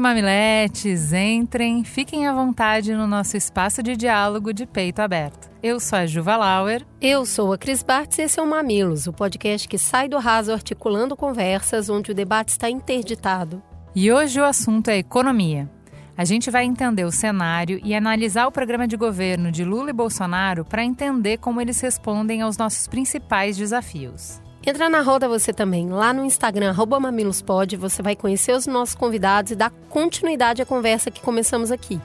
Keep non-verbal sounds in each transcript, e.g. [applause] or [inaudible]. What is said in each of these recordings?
e mamiletes, entrem, fiquem à vontade no nosso espaço de diálogo de peito aberto. Eu sou a Juva Lauer. Eu sou a Cris Bartz e esse é o Mamilos, o podcast que sai do raso articulando conversas onde o debate está interditado. E hoje o assunto é economia. A gente vai entender o cenário e analisar o programa de governo de Lula e Bolsonaro para entender como eles respondem aos nossos principais desafios. Entra na roda você também. Lá no Instagram, mamilospod, você vai conhecer os nossos convidados e dar continuidade à conversa que começamos aqui.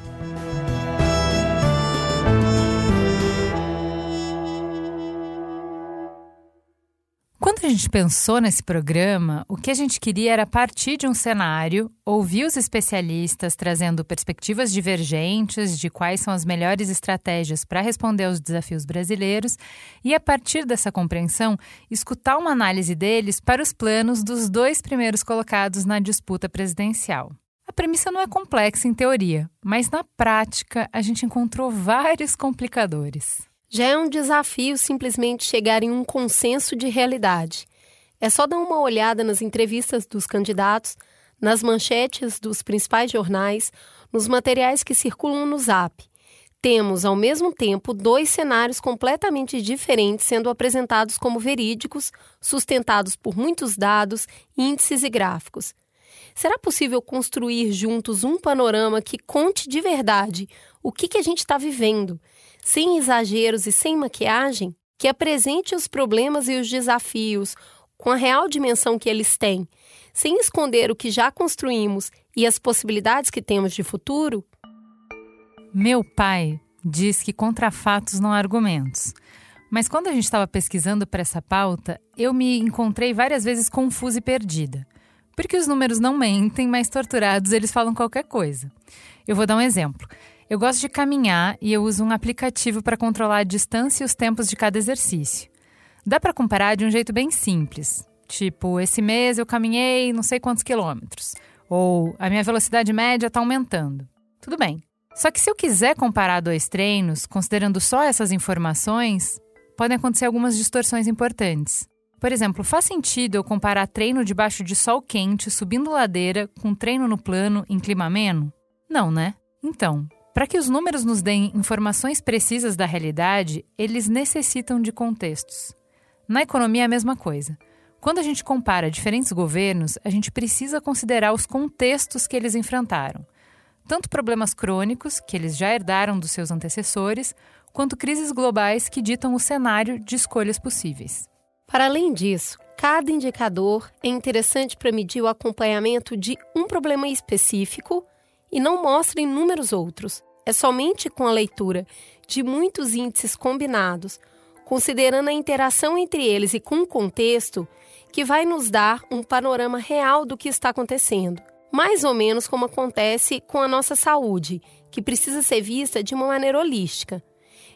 Quando a gente pensou nesse programa, o que a gente queria era partir de um cenário, ouvir os especialistas trazendo perspectivas divergentes de quais são as melhores estratégias para responder aos desafios brasileiros e, a partir dessa compreensão, escutar uma análise deles para os planos dos dois primeiros colocados na disputa presidencial. A premissa não é complexa em teoria, mas na prática a gente encontrou vários complicadores. Já é um desafio simplesmente chegar em um consenso de realidade. É só dar uma olhada nas entrevistas dos candidatos, nas manchetes dos principais jornais, nos materiais que circulam no Zap. Temos, ao mesmo tempo, dois cenários completamente diferentes sendo apresentados como verídicos, sustentados por muitos dados, índices e gráficos. Será possível construir juntos um panorama que conte de verdade o que, que a gente está vivendo? Sem exageros e sem maquiagem, que apresente os problemas e os desafios com a real dimensão que eles têm, sem esconder o que já construímos e as possibilidades que temos de futuro? Meu pai diz que contra fatos não há argumentos. Mas quando a gente estava pesquisando para essa pauta, eu me encontrei várias vezes confusa e perdida. Porque os números não mentem, mas torturados eles falam qualquer coisa. Eu vou dar um exemplo. Eu gosto de caminhar e eu uso um aplicativo para controlar a distância e os tempos de cada exercício. Dá para comparar de um jeito bem simples. Tipo, esse mês eu caminhei não sei quantos quilômetros. Ou a minha velocidade média está aumentando. Tudo bem. Só que se eu quiser comparar dois treinos, considerando só essas informações, podem acontecer algumas distorções importantes. Por exemplo, faz sentido eu comparar treino debaixo de sol quente, subindo ladeira, com treino no plano, em clima ameno? Não, né? Então, para que os números nos deem informações precisas da realidade, eles necessitam de contextos. Na economia é a mesma coisa. Quando a gente compara diferentes governos, a gente precisa considerar os contextos que eles enfrentaram. Tanto problemas crônicos, que eles já herdaram dos seus antecessores, quanto crises globais que ditam o cenário de escolhas possíveis. Para além disso, cada indicador é interessante para medir o acompanhamento de um problema específico e não mostra inúmeros outros. É somente com a leitura de muitos índices combinados, considerando a interação entre eles e com o contexto, que vai nos dar um panorama real do que está acontecendo. Mais ou menos como acontece com a nossa saúde, que precisa ser vista de uma maneira holística.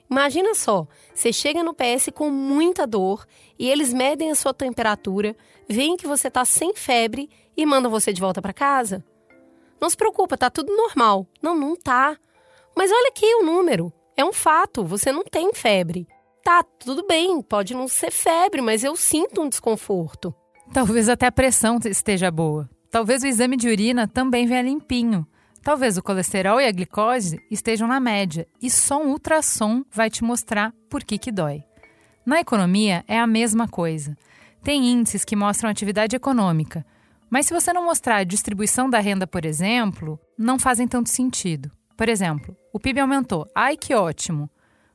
Imagina só, você chega no PS com muita dor e eles medem a sua temperatura, veem que você está sem febre e mandam você de volta para casa? Não se preocupa, tá tudo normal. Não, não tá. Mas olha aqui o número. É um fato, você não tem febre. Tá, tudo bem, pode não ser febre, mas eu sinto um desconforto. Talvez até a pressão esteja boa. Talvez o exame de urina também venha limpinho. Talvez o colesterol e a glicose estejam na média e só um ultrassom vai te mostrar por que, que dói. Na economia é a mesma coisa. Tem índices que mostram atividade econômica, mas se você não mostrar a distribuição da renda, por exemplo, não fazem tanto sentido. Por exemplo, o PIB aumentou. Ai, que ótimo!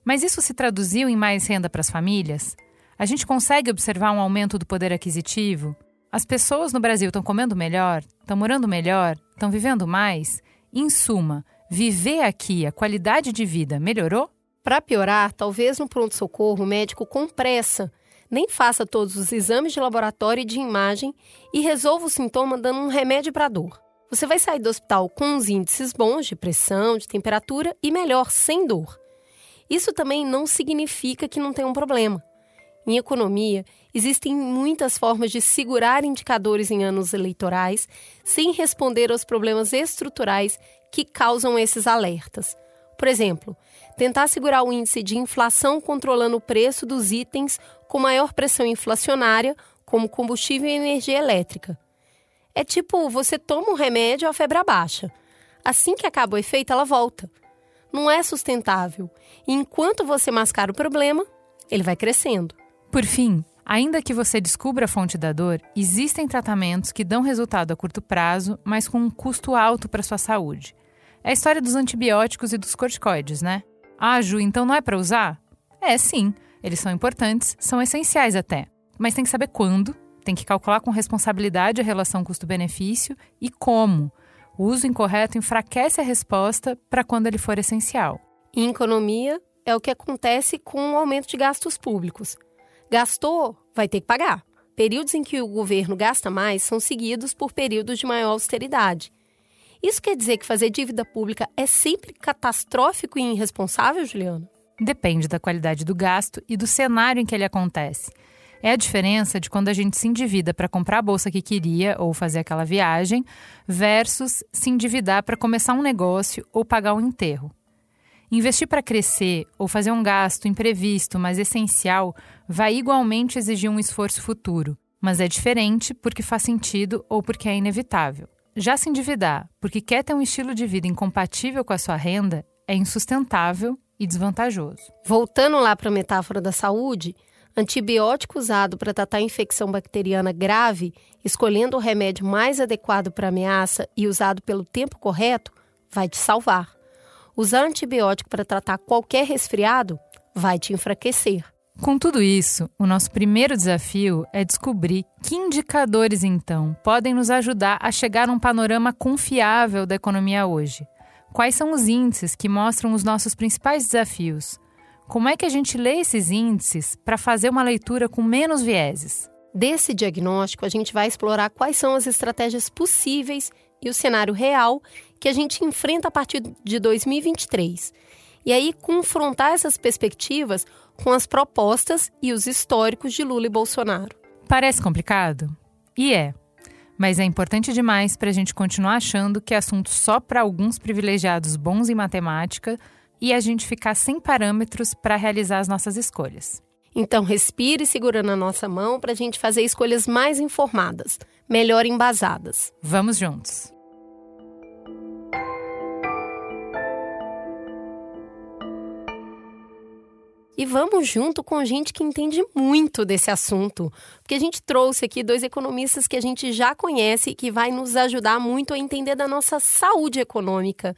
Mas isso se traduziu em mais renda para as famílias? A gente consegue observar um aumento do poder aquisitivo? As pessoas no Brasil estão comendo melhor? Estão morando melhor? Estão vivendo mais? Em suma, viver aqui, a qualidade de vida melhorou? Para piorar, talvez no pronto-socorro o médico com pressa nem faça todos os exames de laboratório e de imagem e resolva o sintoma dando um remédio para a dor. Você vai sair do hospital com uns índices bons de pressão, de temperatura e melhor, sem dor. Isso também não significa que não tem um problema. Em economia, existem muitas formas de segurar indicadores em anos eleitorais sem responder aos problemas estruturais que causam esses alertas. Por exemplo, tentar segurar o índice de inflação controlando o preço dos itens com maior pressão inflacionária, como combustível e energia elétrica. É tipo, você toma um remédio, a febre abaixa. Assim que acaba o efeito, ela volta. Não é sustentável. E enquanto você mascara o problema, ele vai crescendo. Por fim, ainda que você descubra a fonte da dor, existem tratamentos que dão resultado a curto prazo, mas com um custo alto para sua saúde. É a história dos antibióticos e dos corticoides, né? Ah, Ju, então não é para usar? É, sim. Eles são importantes, são essenciais até. Mas tem que saber quando, tem que calcular com responsabilidade a relação custo-benefício e como. O uso incorreto enfraquece a resposta para quando ele for essencial. Em economia, é o que acontece com o aumento de gastos públicos. Gastou, vai ter que pagar. Períodos em que o governo gasta mais são seguidos por períodos de maior austeridade. Isso quer dizer que fazer dívida pública é sempre catastrófico e irresponsável, Juliana? Depende da qualidade do gasto e do cenário em que ele acontece. É a diferença de quando a gente se endivida para comprar a bolsa que queria ou fazer aquela viagem, versus se endividar para começar um negócio ou pagar um enterro. Investir para crescer ou fazer um gasto imprevisto, mas essencial, vai igualmente exigir um esforço futuro, mas é diferente porque faz sentido ou porque é inevitável. Já se endividar porque quer ter um estilo de vida incompatível com a sua renda é insustentável e desvantajoso. Voltando lá para a metáfora da saúde, antibiótico usado para tratar infecção bacteriana grave, escolhendo o remédio mais adequado para a ameaça e usado pelo tempo correto, vai te salvar. Usar antibiótico para tratar qualquer resfriado vai te enfraquecer. Com tudo isso, o nosso primeiro desafio é descobrir que indicadores, então, podem nos ajudar a chegar a um panorama confiável da economia hoje. Quais são os índices que mostram os nossos principais desafios? Como é que a gente lê esses índices para fazer uma leitura com menos vieses? Desse diagnóstico, a gente vai explorar quais são as estratégias possíveis e o cenário real que a gente enfrenta a partir de 2023. E aí, confrontar essas perspectivas com as propostas e os históricos de Lula e Bolsonaro. Parece complicado? E é. Mas é importante demais para a gente continuar achando que é assunto só para alguns privilegiados bons em matemática e a gente ficar sem parâmetros para realizar as nossas escolhas. Então, respire segurando a nossa mão para a gente fazer escolhas mais informadas, melhor embasadas. Vamos juntos! E vamos junto com gente que entende muito desse assunto, porque a gente trouxe aqui dois economistas que a gente já conhece e que vai nos ajudar muito a entender da nossa saúde econômica.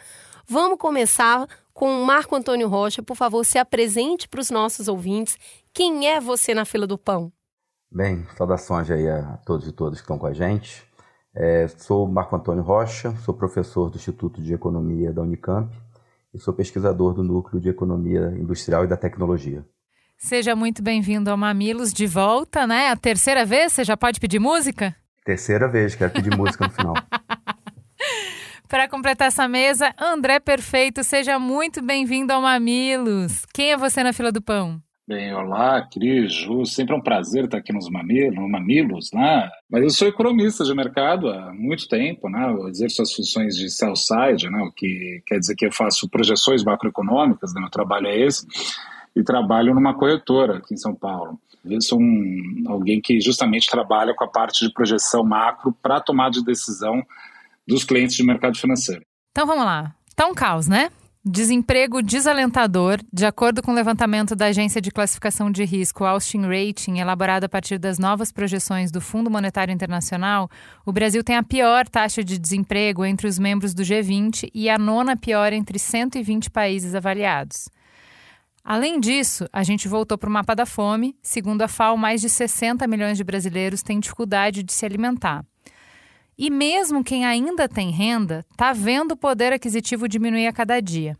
Vamos começar com o Marco Antônio Rocha. Por favor, se apresente para os nossos ouvintes. Quem é você na fila do pão? Bem, saudações aí a todos e todas que estão com a gente. É, sou Marco Antônio Rocha, sou professor do Instituto de Economia da Unicamp e sou pesquisador do Núcleo de Economia Industrial e da Tecnologia. Seja muito bem-vindo ao Mamilos de volta, né? A terceira vez, você já pode pedir música? Terceira vez, quero pedir música no final. [laughs] Para completar essa mesa, André Perfeito, seja muito bem-vindo ao Mamilos. Quem é você na fila do pão? Bem, olá, Cris, Ju, sempre é um prazer estar aqui nos mamilos, Mamilos, né? Mas eu sou economista de mercado há muito tempo, né? Eu exerço as funções de sell side, né? O que quer dizer que eu faço projeções macroeconômicas, né? meu trabalho é esse, e trabalho numa corretora aqui em São Paulo. Eu sou um, alguém que justamente trabalha com a parte de projeção macro para tomar de decisão dos clientes de mercado financeiro. Então vamos lá. Tá um caos, né? Desemprego desalentador, de acordo com o levantamento da agência de classificação de risco Austin Rating, elaborado a partir das novas projeções do Fundo Monetário Internacional, o Brasil tem a pior taxa de desemprego entre os membros do G20 e a nona pior entre 120 países avaliados. Além disso, a gente voltou para o mapa da fome. Segundo a FAO, mais de 60 milhões de brasileiros têm dificuldade de se alimentar. E mesmo quem ainda tem renda está vendo o poder aquisitivo diminuir a cada dia.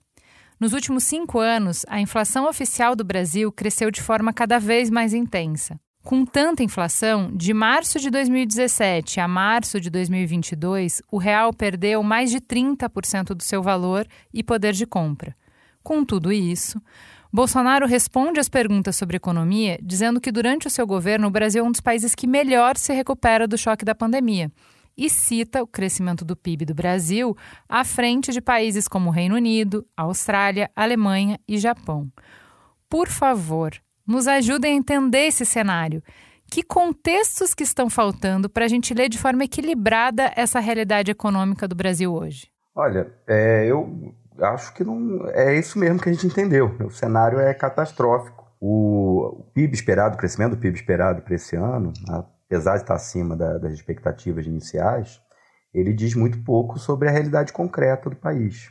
Nos últimos cinco anos, a inflação oficial do Brasil cresceu de forma cada vez mais intensa. Com tanta inflação, de março de 2017 a março de 2022, o real perdeu mais de 30% do seu valor e poder de compra. Com tudo isso, Bolsonaro responde às perguntas sobre economia dizendo que durante o seu governo o Brasil é um dos países que melhor se recupera do choque da pandemia e cita o crescimento do PIB do Brasil à frente de países como Reino Unido, Austrália, Alemanha e Japão. Por favor, nos ajudem a entender esse cenário. Que contextos que estão faltando para a gente ler de forma equilibrada essa realidade econômica do Brasil hoje? Olha, é, eu acho que não é isso mesmo que a gente entendeu. O cenário é catastrófico. O, PIB esperado, o crescimento do PIB esperado para esse ano, apesar de estar acima da, das expectativas iniciais, ele diz muito pouco sobre a realidade concreta do país.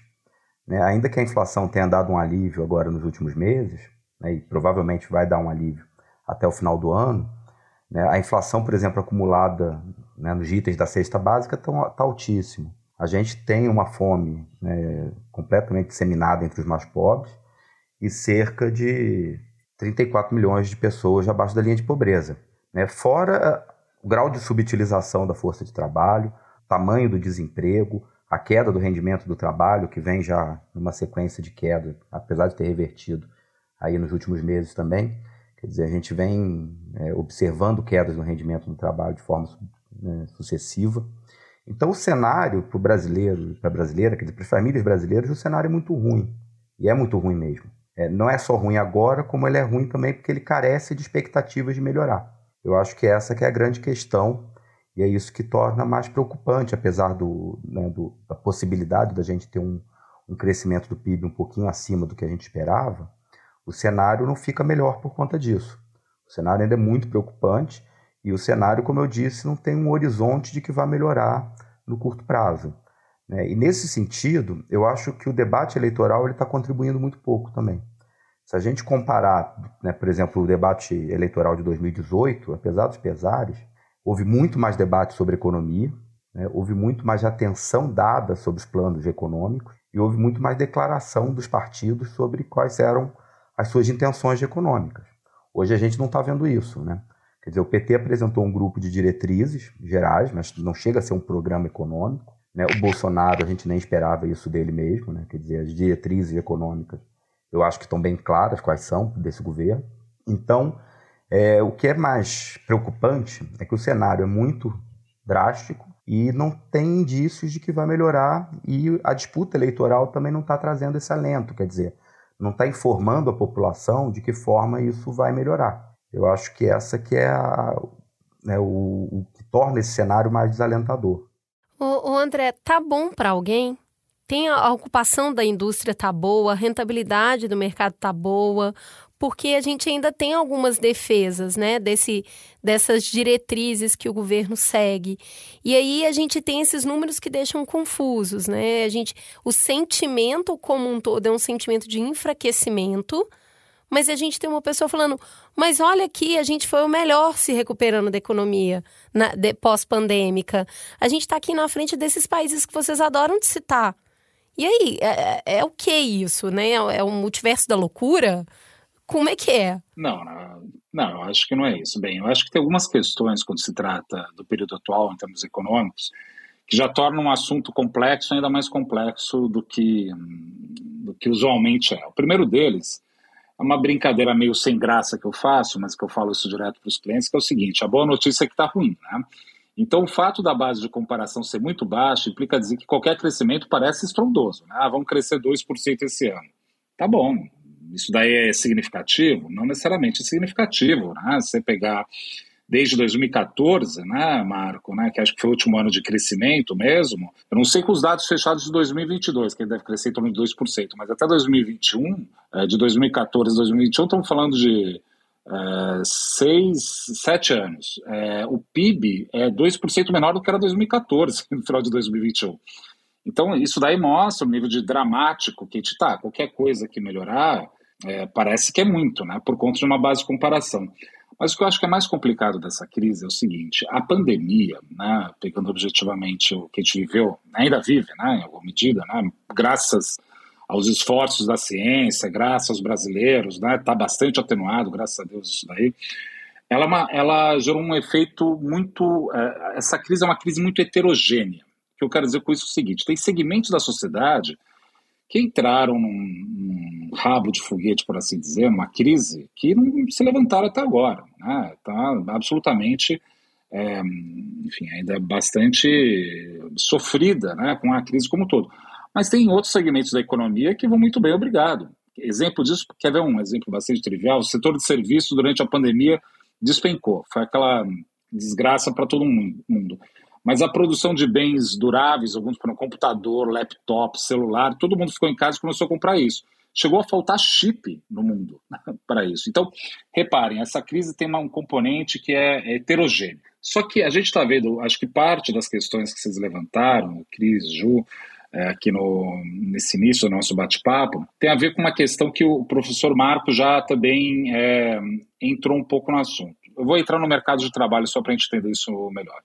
Né? Ainda que a inflação tenha dado um alívio agora nos últimos meses, né, e provavelmente vai dar um alívio até o final do ano, né, a inflação, por exemplo, acumulada né, nos itens da cesta básica está tá altíssima. A gente tem uma fome né, completamente disseminada entre os mais pobres e cerca de 34 milhões de pessoas abaixo da linha de pobreza. Né? Fora o grau de subutilização da força de trabalho, tamanho do desemprego, a queda do rendimento do trabalho, que vem já numa sequência de queda, apesar de ter revertido aí nos últimos meses também. Quer dizer, a gente vem é, observando quedas no rendimento do trabalho de forma né, sucessiva. Então, o cenário para o brasileiro, para a brasileira, quer dizer, para as famílias brasileiras, o cenário é muito ruim. E é muito ruim mesmo. É, não é só ruim agora, como ele é ruim também porque ele carece de expectativas de melhorar. Eu acho que essa que é a grande questão e é isso que torna mais preocupante, apesar do, né, do da possibilidade da gente ter um, um crescimento do PIB um pouquinho acima do que a gente esperava, o cenário não fica melhor por conta disso. O cenário ainda é muito preocupante e o cenário, como eu disse, não tem um horizonte de que vai melhorar no curto prazo. Né? E nesse sentido, eu acho que o debate eleitoral está contribuindo muito pouco também. Se a gente comparar, né, por exemplo, o debate eleitoral de 2018, apesar dos pesares, houve muito mais debate sobre economia, né, houve muito mais atenção dada sobre os planos econômicos e houve muito mais declaração dos partidos sobre quais eram as suas intenções econômicas. Hoje a gente não está vendo isso, né? Quer dizer, o PT apresentou um grupo de diretrizes gerais, mas não chega a ser um programa econômico. Né? O Bolsonaro, a gente nem esperava isso dele mesmo. Né? Quer dizer, as diretrizes econômicas, eu acho que estão bem claras quais são desse governo. Então, é, o que é mais preocupante é que o cenário é muito drástico e não tem indícios de que vai melhorar e a disputa eleitoral também não está trazendo esse alento, quer dizer, não está informando a população de que forma isso vai melhorar. Eu acho que essa que é a, né, o, o, que torna esse cenário mais desalentador. O, o André, tá bom para alguém? Tem a, ocupação da indústria tá boa, a rentabilidade do mercado tá boa, porque a gente ainda tem algumas defesas, né, desse, dessas diretrizes que o governo segue. E aí a gente tem esses números que deixam confusos, né? A gente, o sentimento como um todo é um sentimento de enfraquecimento, mas a gente tem uma pessoa falando, mas olha aqui, a gente foi o melhor se recuperando da economia pós-pandêmica. A gente está aqui na frente desses países que vocês adoram de citar. E aí, é, é, é o que isso, né? É o multiverso da loucura? Como é que é? Não, não, não, eu acho que não é isso. Bem, eu acho que tem algumas questões quando se trata do período atual em termos econômicos que já tornam um assunto complexo ainda mais complexo do que, do que usualmente é. O primeiro deles é uma brincadeira meio sem graça que eu faço, mas que eu falo isso direto para os clientes, que é o seguinte: a boa notícia é que está ruim, né? Então, o fato da base de comparação ser muito baixa implica dizer que qualquer crescimento parece estrondoso. Né? Ah, vamos crescer 2% esse ano. Tá bom, isso daí é significativo? Não necessariamente é significativo. Né? Você pegar desde 2014, né, Marco, né, que acho que foi o último ano de crescimento mesmo. Eu não sei com os dados fechados de 2022, que ele deve crescer em torno de 2%, mas até 2021, é, de 2014 a 2021, estamos falando de é, seis, sete anos. É, o PIB é 2% menor do que era 2014, [laughs] no final de 2021. Então, isso daí mostra o nível de dramático que a gente está. Qualquer coisa que melhorar, é, parece que é muito, né, por conta de uma base de comparação. Mas o que eu acho que é mais complicado dessa crise é o seguinte: a pandemia, né, pegando objetivamente o que a gente viveu, ainda vive, né, em alguma medida, né, graças aos esforços da ciência, graças aos brasileiros, está né, tá bastante atenuado, graças a Deus, isso daí. Ela, é ela gerou um efeito muito. É, essa crise é uma crise muito heterogênea. O que eu quero dizer com isso é o seguinte: tem segmentos da sociedade que entraram num, num, rabo de foguete, por assim dizer, numa crise que não se levantaram até agora. Está né? Absolutamente, é, enfim, ainda bastante sofrida né, com a crise como um todo. Mas tem outros segmentos da economia que vão muito bem, obrigado. Exemplo disso, quer ver um exemplo bastante trivial? O setor de serviços durante a pandemia despencou. Foi aquela desgraça para todo mundo. Mas a produção de bens duráveis, alguns para um computador, laptop, celular, todo mundo ficou em casa e começou a comprar isso. Chegou a faltar chip no mundo [laughs] para isso. Então, reparem, essa crise tem um componente que é heterogêneo. Só que a gente está vendo, acho que parte das questões que vocês levantaram, Cris, Ju, é, aqui no, nesse início do nosso bate-papo, tem a ver com uma questão que o professor Marco já também é, entrou um pouco no assunto. Eu vou entrar no mercado de trabalho só para a gente entender isso melhor.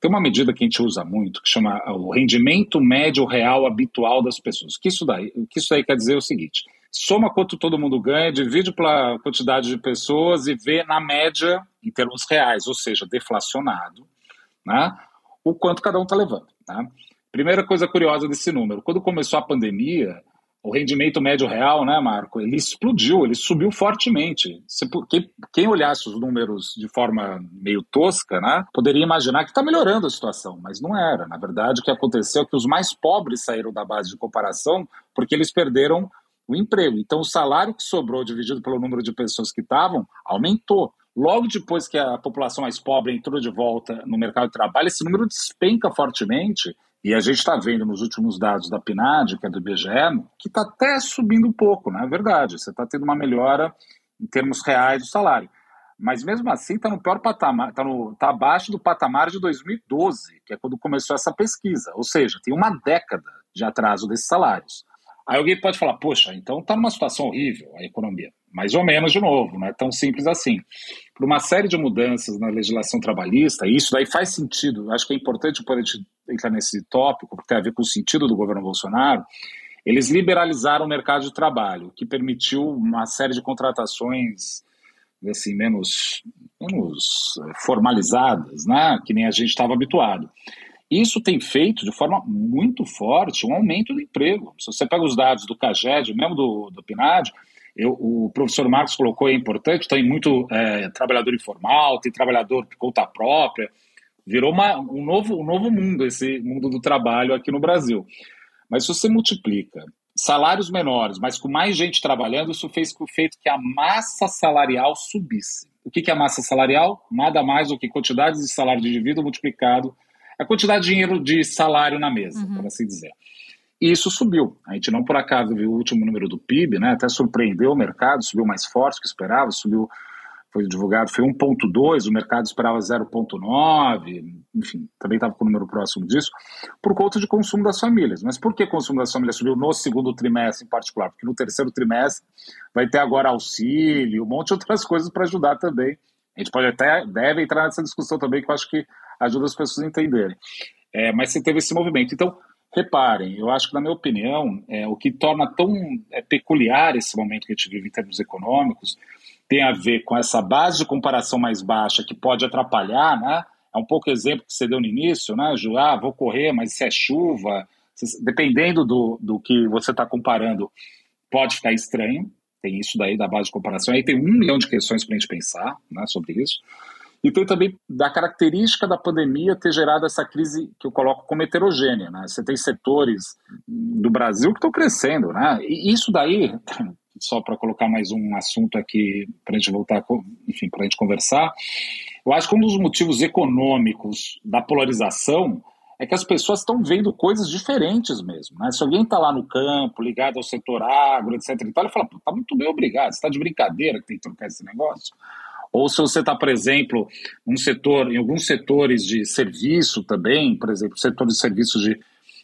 Tem uma medida que a gente usa muito, que chama o rendimento médio real habitual das pessoas. Que isso daí, que isso daí quer dizer é o seguinte: soma quanto todo mundo ganha, divide pela quantidade de pessoas e vê na média, em termos reais, ou seja, deflacionado, né, o quanto cada um está levando. Né? Primeira coisa curiosa desse número: quando começou a pandemia, o rendimento médio real, né, Marco, ele explodiu, ele subiu fortemente. Se, quem, quem, olhasse os números de forma meio tosca, né, poderia imaginar que está melhorando a situação, mas não era. Na verdade, o que aconteceu é que os mais pobres saíram da base de comparação porque eles perderam o emprego. Então, o salário que sobrou, dividido pelo número de pessoas que estavam, aumentou. Logo depois que a população mais pobre entrou de volta no mercado de trabalho, esse número despenca fortemente e a gente está vendo nos últimos dados da PNAD, que é do IBGE, que está até subindo um pouco, não é verdade? Você está tendo uma melhora em termos reais do salário. Mas mesmo assim está no pior patamar, está tá abaixo do patamar de 2012, que é quando começou essa pesquisa. Ou seja, tem uma década de atraso desses salários. Aí alguém pode falar, poxa, então está numa situação horrível a economia mais ou menos de novo, não é tão simples assim. Por uma série de mudanças na legislação trabalhista, e isso daí faz sentido, acho que é importante poder entrar nesse tópico, porque tem a ver com o sentido do governo Bolsonaro, eles liberalizaram o mercado de trabalho, que permitiu uma série de contratações assim, menos, menos eh, formalizadas, né? que nem a gente estava habituado. Isso tem feito de forma muito forte um aumento do emprego. Se você pega os dados do CAGED, mesmo do, do PNAD, eu, o professor Marcos colocou, é importante, tem muito é, trabalhador informal, tem trabalhador por conta própria, virou uma, um, novo, um novo mundo, esse mundo do trabalho aqui no Brasil. Mas se você multiplica salários menores, mas com mais gente trabalhando, isso fez com feito que a massa salarial subisse. O que é a massa salarial? Nada mais do que quantidade de salário de indivíduo multiplicado a quantidade de dinheiro de salário na mesa, uhum. por assim dizer. E isso subiu. A gente não por acaso viu o último número do PIB, né? Até surpreendeu o mercado, subiu mais forte do que esperava, subiu, foi divulgado, foi 1,2, o mercado esperava 0,9, enfim, também estava com o número próximo disso, por conta de consumo das famílias. Mas por que consumo das famílias subiu no segundo trimestre em particular? Porque no terceiro trimestre vai ter agora auxílio, um monte de outras coisas para ajudar também. A gente pode até, deve entrar nessa discussão também, que eu acho que ajuda as pessoas a entenderem. É, mas você teve esse movimento. Então, Reparem, eu acho que, na minha opinião, é, o que torna tão é, peculiar esse momento que a gente vive em termos econômicos tem a ver com essa base de comparação mais baixa que pode atrapalhar, né? É um pouco exemplo que você deu no início, né, Ju? Ah, vou correr, mas se é chuva, se, dependendo do, do que você está comparando, pode ficar estranho. Tem isso daí da base de comparação. Aí tem um milhão de questões para a gente pensar né, sobre isso. E tem também da característica da pandemia ter gerado essa crise que eu coloco como heterogênea. Né? Você tem setores do Brasil que estão crescendo. Né? E isso daí, [clears throat] só para colocar mais um assunto aqui para a gente voltar, enfim, para a gente conversar, eu acho que um dos motivos econômicos da polarização é que as pessoas estão vendo coisas diferentes mesmo. Né? Se alguém está lá no campo, ligado ao setor agro, etc. E tal, ele fala, está muito bem, obrigado, você está de brincadeira que tem que trocar esse negócio. Ou se você está, por exemplo, num setor, em alguns setores de serviço também, por exemplo, setor de serviços de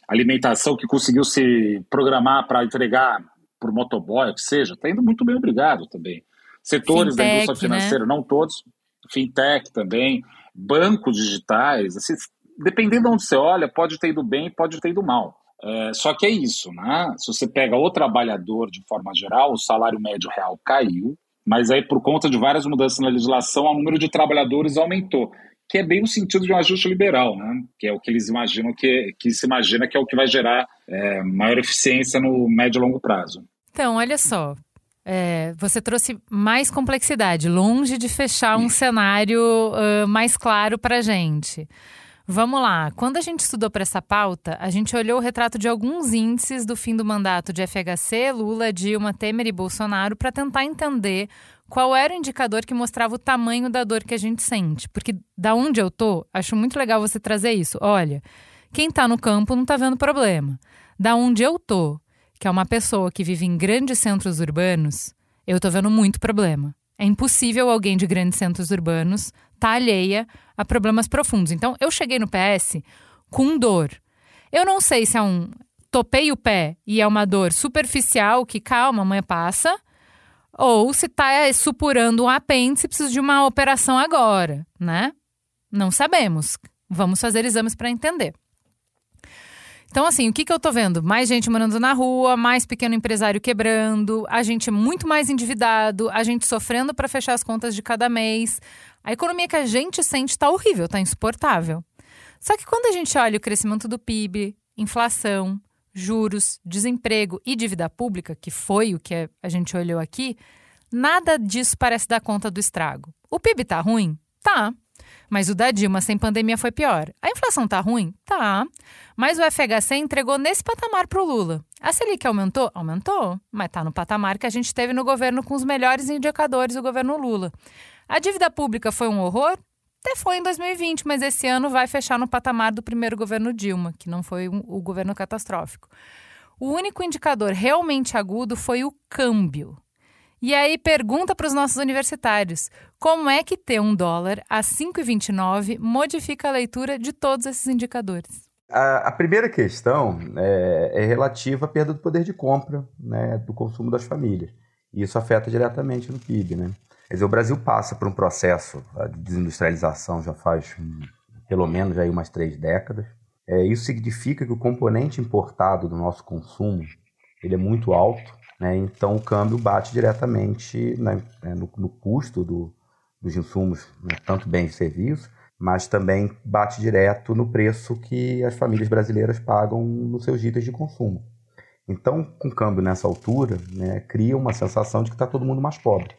alimentação que conseguiu se programar para entregar por motoboy, o que seja, está indo muito bem, obrigado também. Setores fintech, da indústria né? financeira, né? não todos, fintech também, bancos digitais, assim, dependendo de onde você olha, pode ter ido bem, pode ter ido mal. É, só que é isso, né? Se você pega o trabalhador de forma geral, o salário médio real caiu, mas aí por conta de várias mudanças na legislação, o número de trabalhadores aumentou. que é bem no sentido de um ajuste liberal, né? que é o que eles imaginam que, que se imagina que é o que vai gerar é, maior eficiência no médio e longo prazo. Então, olha só, é, você trouxe mais complexidade, longe de fechar um cenário uh, mais claro para a gente. Vamos lá. Quando a gente estudou para essa pauta, a gente olhou o retrato de alguns índices do fim do mandato de FHC, Lula, Dilma, Temer e Bolsonaro para tentar entender qual era o indicador que mostrava o tamanho da dor que a gente sente. Porque da onde eu tô, acho muito legal você trazer isso. Olha, quem está no campo não está vendo problema. Da onde eu tô, que é uma pessoa que vive em grandes centros urbanos, eu tô vendo muito problema. É impossível alguém de grandes centros urbanos estar tá alheia a problemas profundos. Então, eu cheguei no PS com dor. Eu não sei se é um topei o pé e é uma dor superficial que calma, amanhã passa, ou se está supurando um apêndice e precisa de uma operação agora, né? Não sabemos. Vamos fazer exames para entender. Então, assim, o que, que eu tô vendo? Mais gente morando na rua, mais pequeno empresário quebrando, a gente muito mais endividado, a gente sofrendo para fechar as contas de cada mês. A economia que a gente sente está horrível, está insuportável. Só que quando a gente olha o crescimento do PIB, inflação, juros, desemprego e dívida pública, que foi o que a gente olhou aqui, nada disso parece dar conta do estrago. O PIB tá ruim? Tá. Mas o da Dilma sem pandemia foi pior. A inflação tá ruim? Tá. Mas o FHC entregou nesse patamar pro Lula. A Selic aumentou? Aumentou. Mas tá no patamar que a gente teve no governo com os melhores indicadores do governo Lula. A dívida pública foi um horror? Até foi em 2020, mas esse ano vai fechar no patamar do primeiro governo Dilma, que não foi um, o governo catastrófico. O único indicador realmente agudo foi o câmbio. E aí pergunta para os nossos universitários: como é que ter um dólar a 5,29 modifica a leitura de todos esses indicadores? A, a primeira questão é, é, relativa à perda do poder de compra né, do consumo das famílias. E isso afeta diretamente no PIB. Né? Quer dizer, o Brasil passa por um processo de desindustrialização já faz hum, pelo menos aí umas três décadas. É, isso significa que o componente importado do nosso consumo ele é muito alto né? Então, o câmbio bate diretamente né, no, no, custo do, dos insumos, né, tanto bens e serviços, mas também bate direto no preço que as famílias brasileiras pagam nos seus itens de consumo. Então, com câmbio nessa altura, né, cria uma sensação de que está todo mundo mais pobre,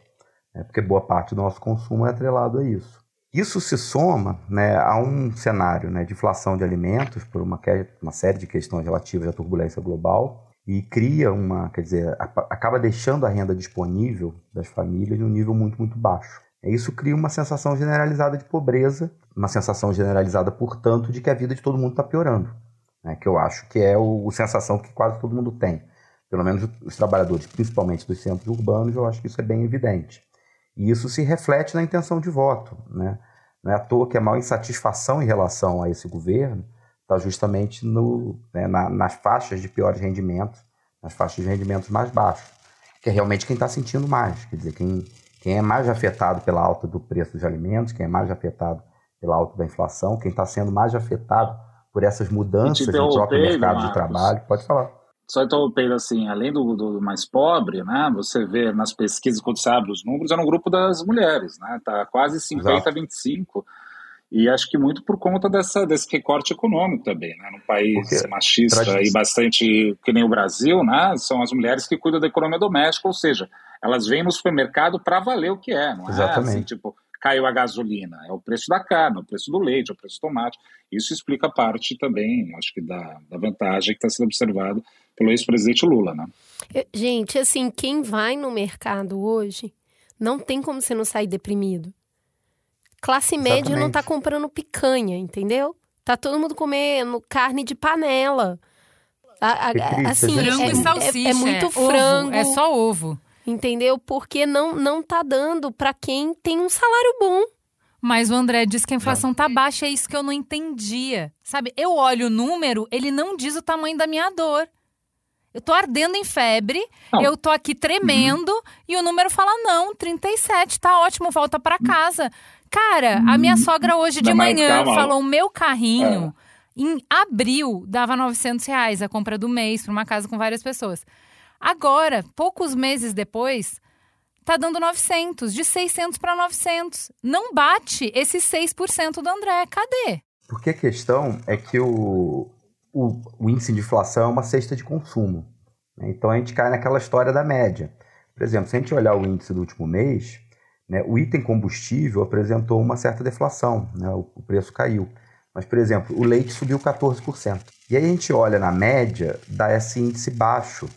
né, porque boa parte do nosso consumo é atrelado a isso. Isso se soma né, a um cenário né, de inflação de alimentos por uma, uma série de questões relativas à turbulência global, e cria uma, quer dizer, acaba deixando a renda disponível das famílias num nível muito, muito baixo. Isso cria uma sensação generalizada de pobreza, uma sensação generalizada, portanto, de que a vida de todo mundo está piorando, né? que eu acho que é a sensação que quase todo mundo tem. Pelo menos os trabalhadores, principalmente dos centros urbanos, eu acho que isso é bem evidente. E isso se reflete na intenção de voto. Né? Não é à toa que a maior insatisfação em relação a esse governo está justamente no, né, na, nas faixas de piores rendimentos, nas faixas de rendimentos mais baixos, que é realmente quem está sentindo mais. Quer dizer, quem, quem é mais afetado pela alta do preço dos alimentos, quem é mais afetado pela alta da inflação, quem está sendo mais afetado por essas mudanças no próprio mercado Marcos. de trabalho. Pode falar. Só interrompendo assim, além do, do, mais pobre, né, você vê nas pesquisas, quando você abre os números, é no grupo das mulheres, né, tá quase 50 Exato. a 25 e acho que muito por conta dessa, desse recorte econômico também, né? Num país Porque machista e bastante que nem o Brasil, né? São as mulheres que cuidam da economia doméstica, ou seja, elas vêm no supermercado para valer o que é, não Exatamente. é assim, tipo, caiu a gasolina, é o preço da carne, é o preço do leite, é o preço do tomate. Isso explica parte também, acho que da, da vantagem que está sendo observada pelo ex-presidente Lula, né? Gente, assim, quem vai no mercado hoje não tem como você não sair deprimido. Classe média Exatamente. não tá comprando picanha, entendeu? Tá todo mundo comendo carne de panela. A, a, assim, frango é, e salsicha. É, é muito frango. é só ovo. Entendeu? Porque não, não tá dando para quem tem um salário bom. Mas o André disse que a inflação tá baixa, é isso que eu não entendia. Sabe, eu olho o número, ele não diz o tamanho da minha dor. Eu tô ardendo em febre, não. eu tô aqui tremendo uhum. e o número fala não, 37, tá ótimo, volta para casa. Cara, a minha sogra hoje de manhã falou: o meu carrinho. É. Em abril, dava 900 reais a compra do mês para uma casa com várias pessoas. Agora, poucos meses depois, tá dando 900, de 600 para 900. Não bate esses 6% do André. Cadê? Porque a questão é que o, o, o índice de inflação é uma cesta de consumo. Né? Então a gente cai naquela história da média. Por exemplo, se a gente olhar o índice do último mês, né, o item combustível apresentou uma certa deflação, né, o, o preço caiu. Mas, por exemplo, o leite subiu 14%. E aí a gente olha na média, dá esse índice baixo,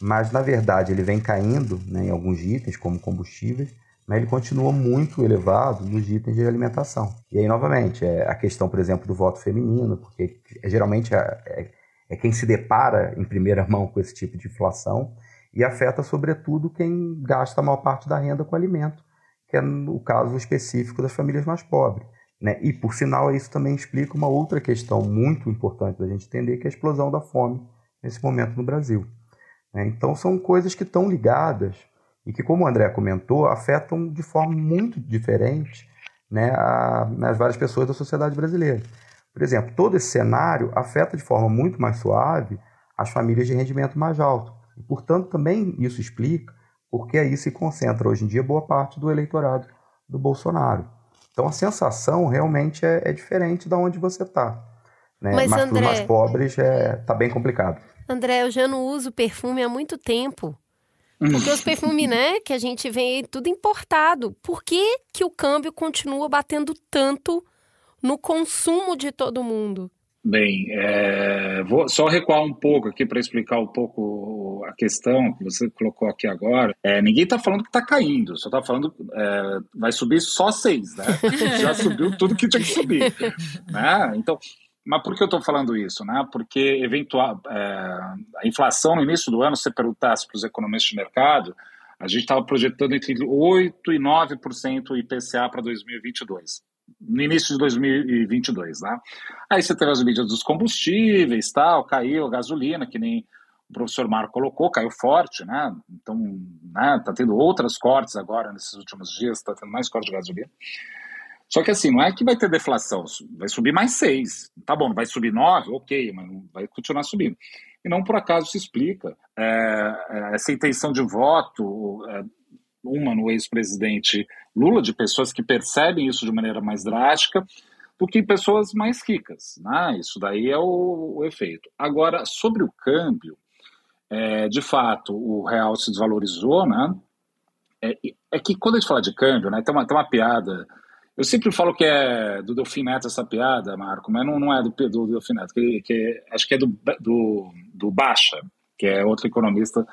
mas na verdade ele vem caindo né, em alguns itens, como combustíveis, mas ele continua muito elevado nos itens de alimentação. E aí, novamente, é a questão, por exemplo, do voto feminino, porque é, geralmente é, é, é quem se depara em primeira [laughs] mão com esse tipo de inflação e afeta, sobretudo, quem gasta a maior parte da renda com alimento, que é o caso específico das famílias mais pobres. Né? E, por sinal, isso também explica uma outra questão muito importante da gente entender, que é a explosão da fome nesse momento no Brasil. Né? Então, são coisas que estão ligadas e que, como o André comentou, afetam de forma muito diferente né, a, as várias pessoas da sociedade brasileira. Por exemplo, todo esse cenário afeta de forma muito mais suave as famílias de rendimento mais alto. E, portanto, também isso explica porque aí se concentra hoje em dia boa parte do eleitorado do Bolsonaro. Então a sensação realmente é, é diferente de onde você está. Né? Mas, Mas André, para os mais pobres está é, tá bem complicado. André, eu já não uso perfume há muito tempo. Porque os perfumes, né, [laughs] que a gente vê tudo importado. Por que, que o câmbio continua batendo tanto no consumo de todo mundo? Bem, é, vou só recuar um pouco aqui para explicar um pouco a questão que você colocou aqui agora. É, ninguém está falando que está caindo, só está falando é, vai subir só seis, né? [laughs] Já subiu tudo que tinha que subir, né? Então, mas por que eu estou falando isso, né? Porque eventual é, a inflação no início do ano, se você perguntasse para os economistas de mercado, a gente estava projetando entre 8 e 9% o IPCA para 2022 no início de 2022, né? Aí você teve as medidas dos combustíveis, tal, caiu a gasolina, que nem o professor Marco colocou, caiu forte, né? Então, né, tá tendo outras cortes agora nesses últimos dias, está tendo mais corte de gasolina. Só que assim, não é que vai ter deflação, vai subir mais seis. Tá bom, vai subir nove, ok, mas vai continuar subindo. E não por acaso se explica. É, é essa intenção de voto, é, uma no ex-presidente Lula, de pessoas que percebem isso de maneira mais drástica, do que pessoas mais ricas. Né? Isso daí é o, o efeito. Agora, sobre o câmbio, é, de fato, o real se desvalorizou, né? É, é, que quando a gente fala de câmbio, né, tem uma, tem uma piada. Eu sempre falo que é do Delfim Neto essa piada, Marco, mas não, não é do, do Delfim Neto, que, que acho que é do, do, do Baixa, que é outro economista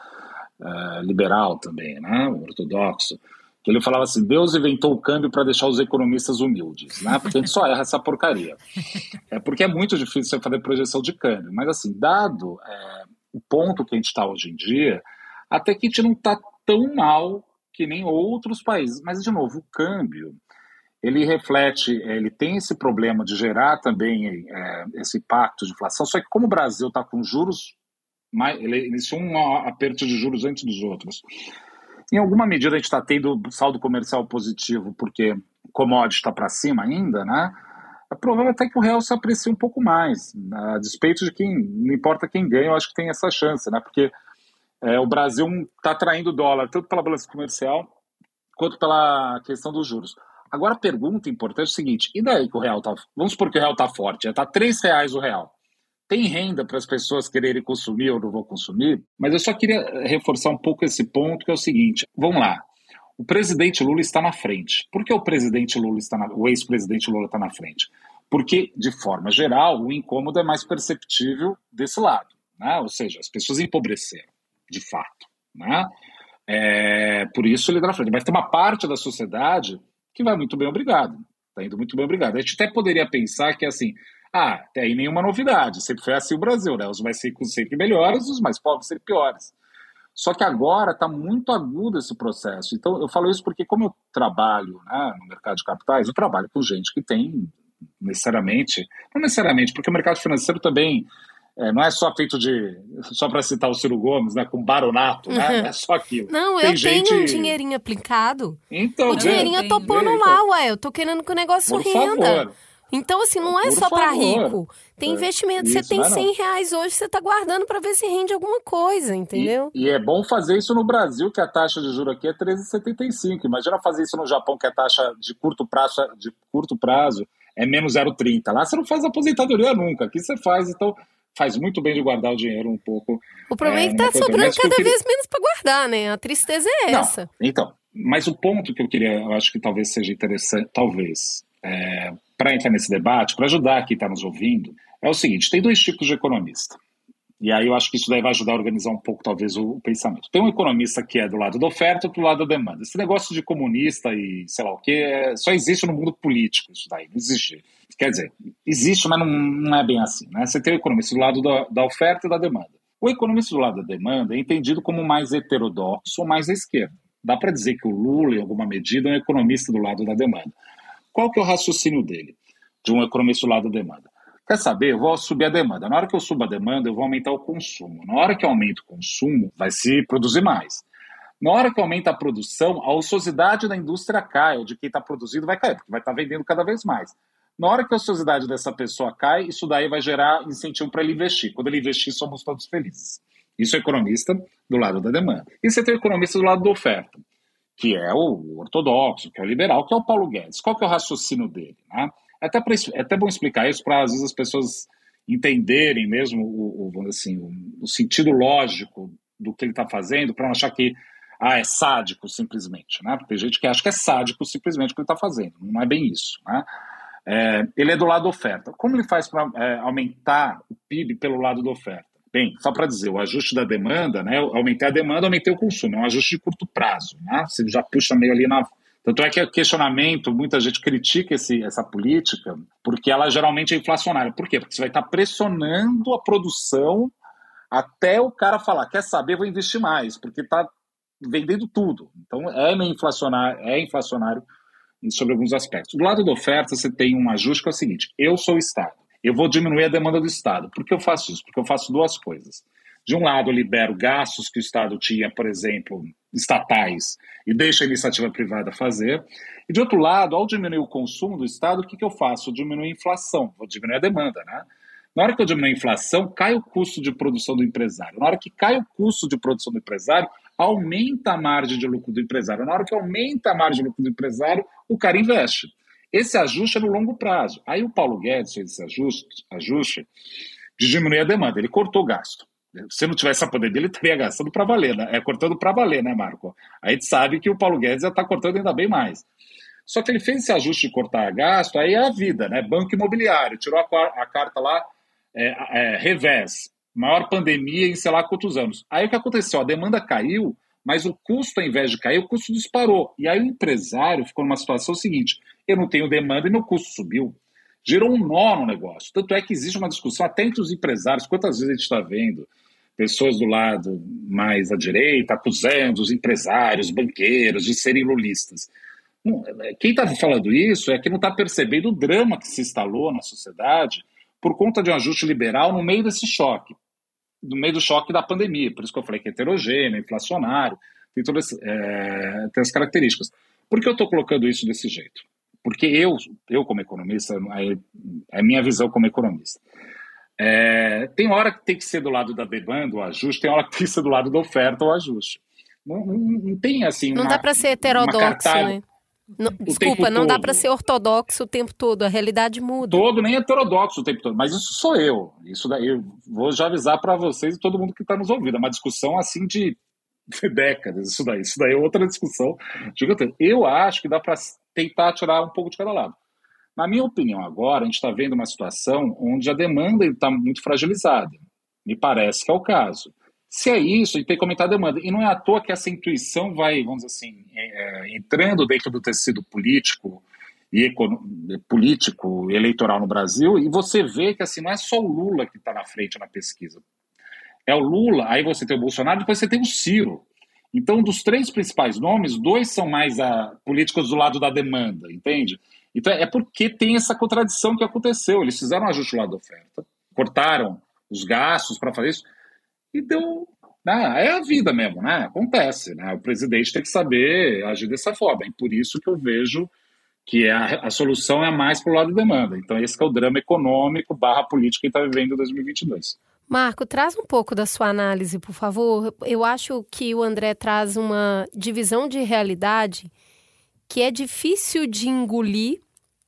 uh, liberal também, né, ortodoxo, que ele falava assim: Deus inventou o câmbio para deixar os economistas humildes, né? Porque a gente só erra essa porcaria. É porque é muito difícil você fazer projeção de câmbio, mas assim, dado é, o ponto que a gente está hoje em dia, até que a gente não está tão mal que nem outros países. Mas de novo, o câmbio ele reflete, ele tem esse problema de gerar também é, esse pacto de inflação. Só que como o Brasil está com juros ele iniciou um aperto de juros antes dos outros. Em alguma medida a gente está tendo saldo comercial positivo porque commodity está para cima ainda, né? É provável até que o real se aprecie um pouco mais, a despeito de quem, não importa quem ganha, eu acho que tem essa chance, né? Porque é, o Brasil está atraindo dólar tanto pela balança comercial quanto pela questão dos juros. Agora a pergunta importante é o seguinte: e daí que o real está? Vamos supor que o real está forte, está três reais o real tem renda para as pessoas quererem consumir ou não vão consumir, mas eu só queria reforçar um pouco esse ponto, que é o seguinte: vamos lá. O presidente Lula está na frente. Por que o presidente Lula está na, o ex-presidente Lula está na frente? Porque, de forma geral, o incômodo é mais perceptível desse lado, né? Ou seja, as pessoas empobreceram, de fato, né? É, por isso ele está na frente. Mas tem uma parte da sociedade que vai muito bem, obrigado. Está indo muito bem, obrigado. A gente até poderia pensar que, assim, ah, até aí nenhuma novidade. Sempre foi assim o Brasil, né? Os mais ricos sempre melhores, os mais pobres sempre piores. Só que agora está muito agudo esse processo. Então, eu falo isso porque, como eu trabalho né, no mercado de capitais, eu trabalho com gente que tem necessariamente, não necessariamente, porque o mercado financeiro também é, não é só feito de. Só para citar o Ciro Gomes, né? Com baronato, né? Não é só aquilo. [laughs] Não, Tem eu gente... tenho um dinheirinho aplicado. Então, o dinheirinho é, topando lá, ué. Eu tô querendo que o negócio Por renda. Favor. Então, assim, não é Por só para rico. Tem é. investimento. Isso, você tem 100 reais hoje, você está guardando para ver se rende alguma coisa, entendeu? E, e, é bom fazer isso no Brasil, que a taxa de juros aqui é 13,75. Imagina fazer isso no Japão, que a taxa de curto prazo, de curto prazo é menos 0,30. Lá você não faz aposentadoria nunca. Aqui você faz, então faz muito bem de guardar o dinheiro um pouco. O problema é, é que está sobrando cada queria... vez menos para guardar, né? A tristeza é não, essa. Então, mas o ponto que eu queria, eu acho que talvez seja interessante, talvez, é, para entrar nesse debate, para ajudar quem está nos ouvindo, é o seguinte: tem dois tipos de economista. E aí eu acho que isso daí vai ajudar a organizar um pouco, talvez, o, pensamento. Tem um economista que é do lado da oferta e do lado da demanda. Esse negócio de comunista e sei lá o que é, só existe no mundo político, isso daí, não existe. Quer dizer, existe, mas não, não é bem assim. Né? Você tem o economista do lado da, da oferta e da demanda. O economista do lado da demanda é entendido como mais heterodoxo ou mais à esquerda. Dá para dizer que o Lula, em alguma medida, é um economista do lado da demanda. Qual que é o raciocínio dele, de um economista do lado da demanda? Quer saber? Eu vou subir a demanda. Na hora que eu subo a demanda, eu vou aumentar o consumo. Na hora que eu aumento o consumo, vai se produzir mais. Na hora que aumenta a produção, a ociosidade da indústria cai, ou de quem está produzindo vai cair, porque vai estar tá vendendo cada vez mais. Na hora que a ociosidade dessa pessoa cai, isso daí vai gerar incentivo para ele investir. Quando ele investir, somos todos felizes. Isso é economista do lado da demanda. E você tem o economista do lado da oferta que é o ortodoxo, que é o liberal, que é o Paulo Guedes. Qual que é o raciocínio dele? Né? É, até pra, é até bom explicar isso para, às vezes, as pessoas entenderem mesmo o, o assim, o, o, sentido lógico do que ele está fazendo, para não achar que ah, é sádico simplesmente. Né? Porque tem gente que acha que é sádico simplesmente o que ele está fazendo. Não é bem isso. Né? É, ele é do lado da oferta. Como ele faz para é, aumentar o PIB pelo lado da oferta? Bem, só para dizer, o ajuste da demanda, né? Aumentei a demanda, aumentei o consumo. É um ajuste de curto prazo, né? Você já puxa meio ali na. Tanto é que o questionamento, muita gente critica esse, essa política, porque ela geralmente é inflacionária. Por quê? Porque você vai estar pressionando a produção até o cara falar, quer saber, vou investir mais, porque está vendendo tudo. Então é inflacionário, é inflacionário sobre alguns aspectos. Do lado da oferta, você tem um ajuste que é o seguinte: eu sou o Estado eu vou diminuir a demanda do Estado. Por que eu faço isso? Porque eu faço duas coisas. De um lado, eu libero gastos que o Estado tinha, por exemplo, estatais, e deixa a iniciativa privada fazer. E de outro lado, ao diminuir o consumo do Estado, o que, que eu faço? Eu diminuo a inflação, vou diminuir a demanda, né? Na hora que eu diminuo a inflação, cai o custo de produção do empresário. Na hora que cai o custo de produção do empresário, aumenta a margem de lucro do empresário. Na hora que aumenta a margem de lucro do empresário, o cara investe. Esse ajuste é no longo prazo. Aí o Paulo Guedes fez esse ajuste, ajuste de diminuir a demanda. Ele cortou o gasto. Se não tivesse a pandemia, ele estaria gastando para valer, né? É cortando para valer, né, Marco? A gente sabe que o Paulo Guedes já está cortando ainda bem mais. Só que ele fez esse ajuste de cortar gasto, aí é a vida, né? Banco imobiliário, tirou a, a carta lá, é, é, revés, maior pandemia em sei lá quantos anos. Aí o que aconteceu? A demanda caiu, mas o custo, ao invés de cair, o custo disparou. E aí o empresário ficou numa situação seguinte: eu não tenho demanda e meu custo subiu. Gerou um nó no negócio. Tanto é que existe uma discussão até entre os empresários. Quantas vezes a gente está vendo pessoas do lado mais à direita acusando os empresários, banqueiros de serem lulistas? Quem está falando isso é que não está percebendo o drama que se instalou na sociedade por conta de um ajuste liberal no meio desse choque, no meio do choque da pandemia. Por isso que eu falei que é heterogêneo, inflacionário, tem todas é, tem as características. Por que eu estou colocando isso desse jeito? Porque eu, eu como economista, é a minha visão como economista. É, tem hora que tem que ser do lado da demanda, o ajuste, tem hora que tem que ser do lado da oferta, o ajuste. Não, não, não tem assim. Não uma, dá para ser heterodoxo, né? Não, desculpa, não todo. dá para ser ortodoxo o tempo todo, a realidade muda. Todo, nem heterodoxo o tempo todo, mas isso sou eu. Isso daí eu vou já avisar para vocês e todo mundo que está nos ouvindo. É uma discussão assim de [laughs] décadas, isso daí. Isso daí é outra discussão gigantesca. Eu acho que dá para tentar tirar um pouco de cada lado. Na minha opinião, agora, a gente está vendo uma situação onde a demanda está muito fragilizada. Me parece que é o caso. Se é isso, a gente tem que aumentar a demanda. E não é à toa que essa intuição vai, vamos dizer assim, é, é entrando dentro do tecido político e político eleitoral no Brasil, e você vê que assim, não é só o Lula que está na frente na pesquisa. É o Lula, aí você tem o Bolsonaro, depois você tem o Ciro. Então, dos três principais nomes, dois são mais a, políticos do lado da demanda, entende? Então, é porque tem essa contradição que aconteceu. Eles fizeram um ajuste lado da oferta, cortaram os gastos para fazer isso, e deu. Né, é a vida mesmo, né? Acontece, né? O presidente tem que saber agir dessa forma. E por isso que eu vejo que é a, a solução é mais para o lado da demanda. Então, esse é o drama econômico barra político que está vivendo em 2022. Marco, traz um pouco da sua análise, por favor. Eu acho que o André traz uma divisão de realidade que é difícil de engolir,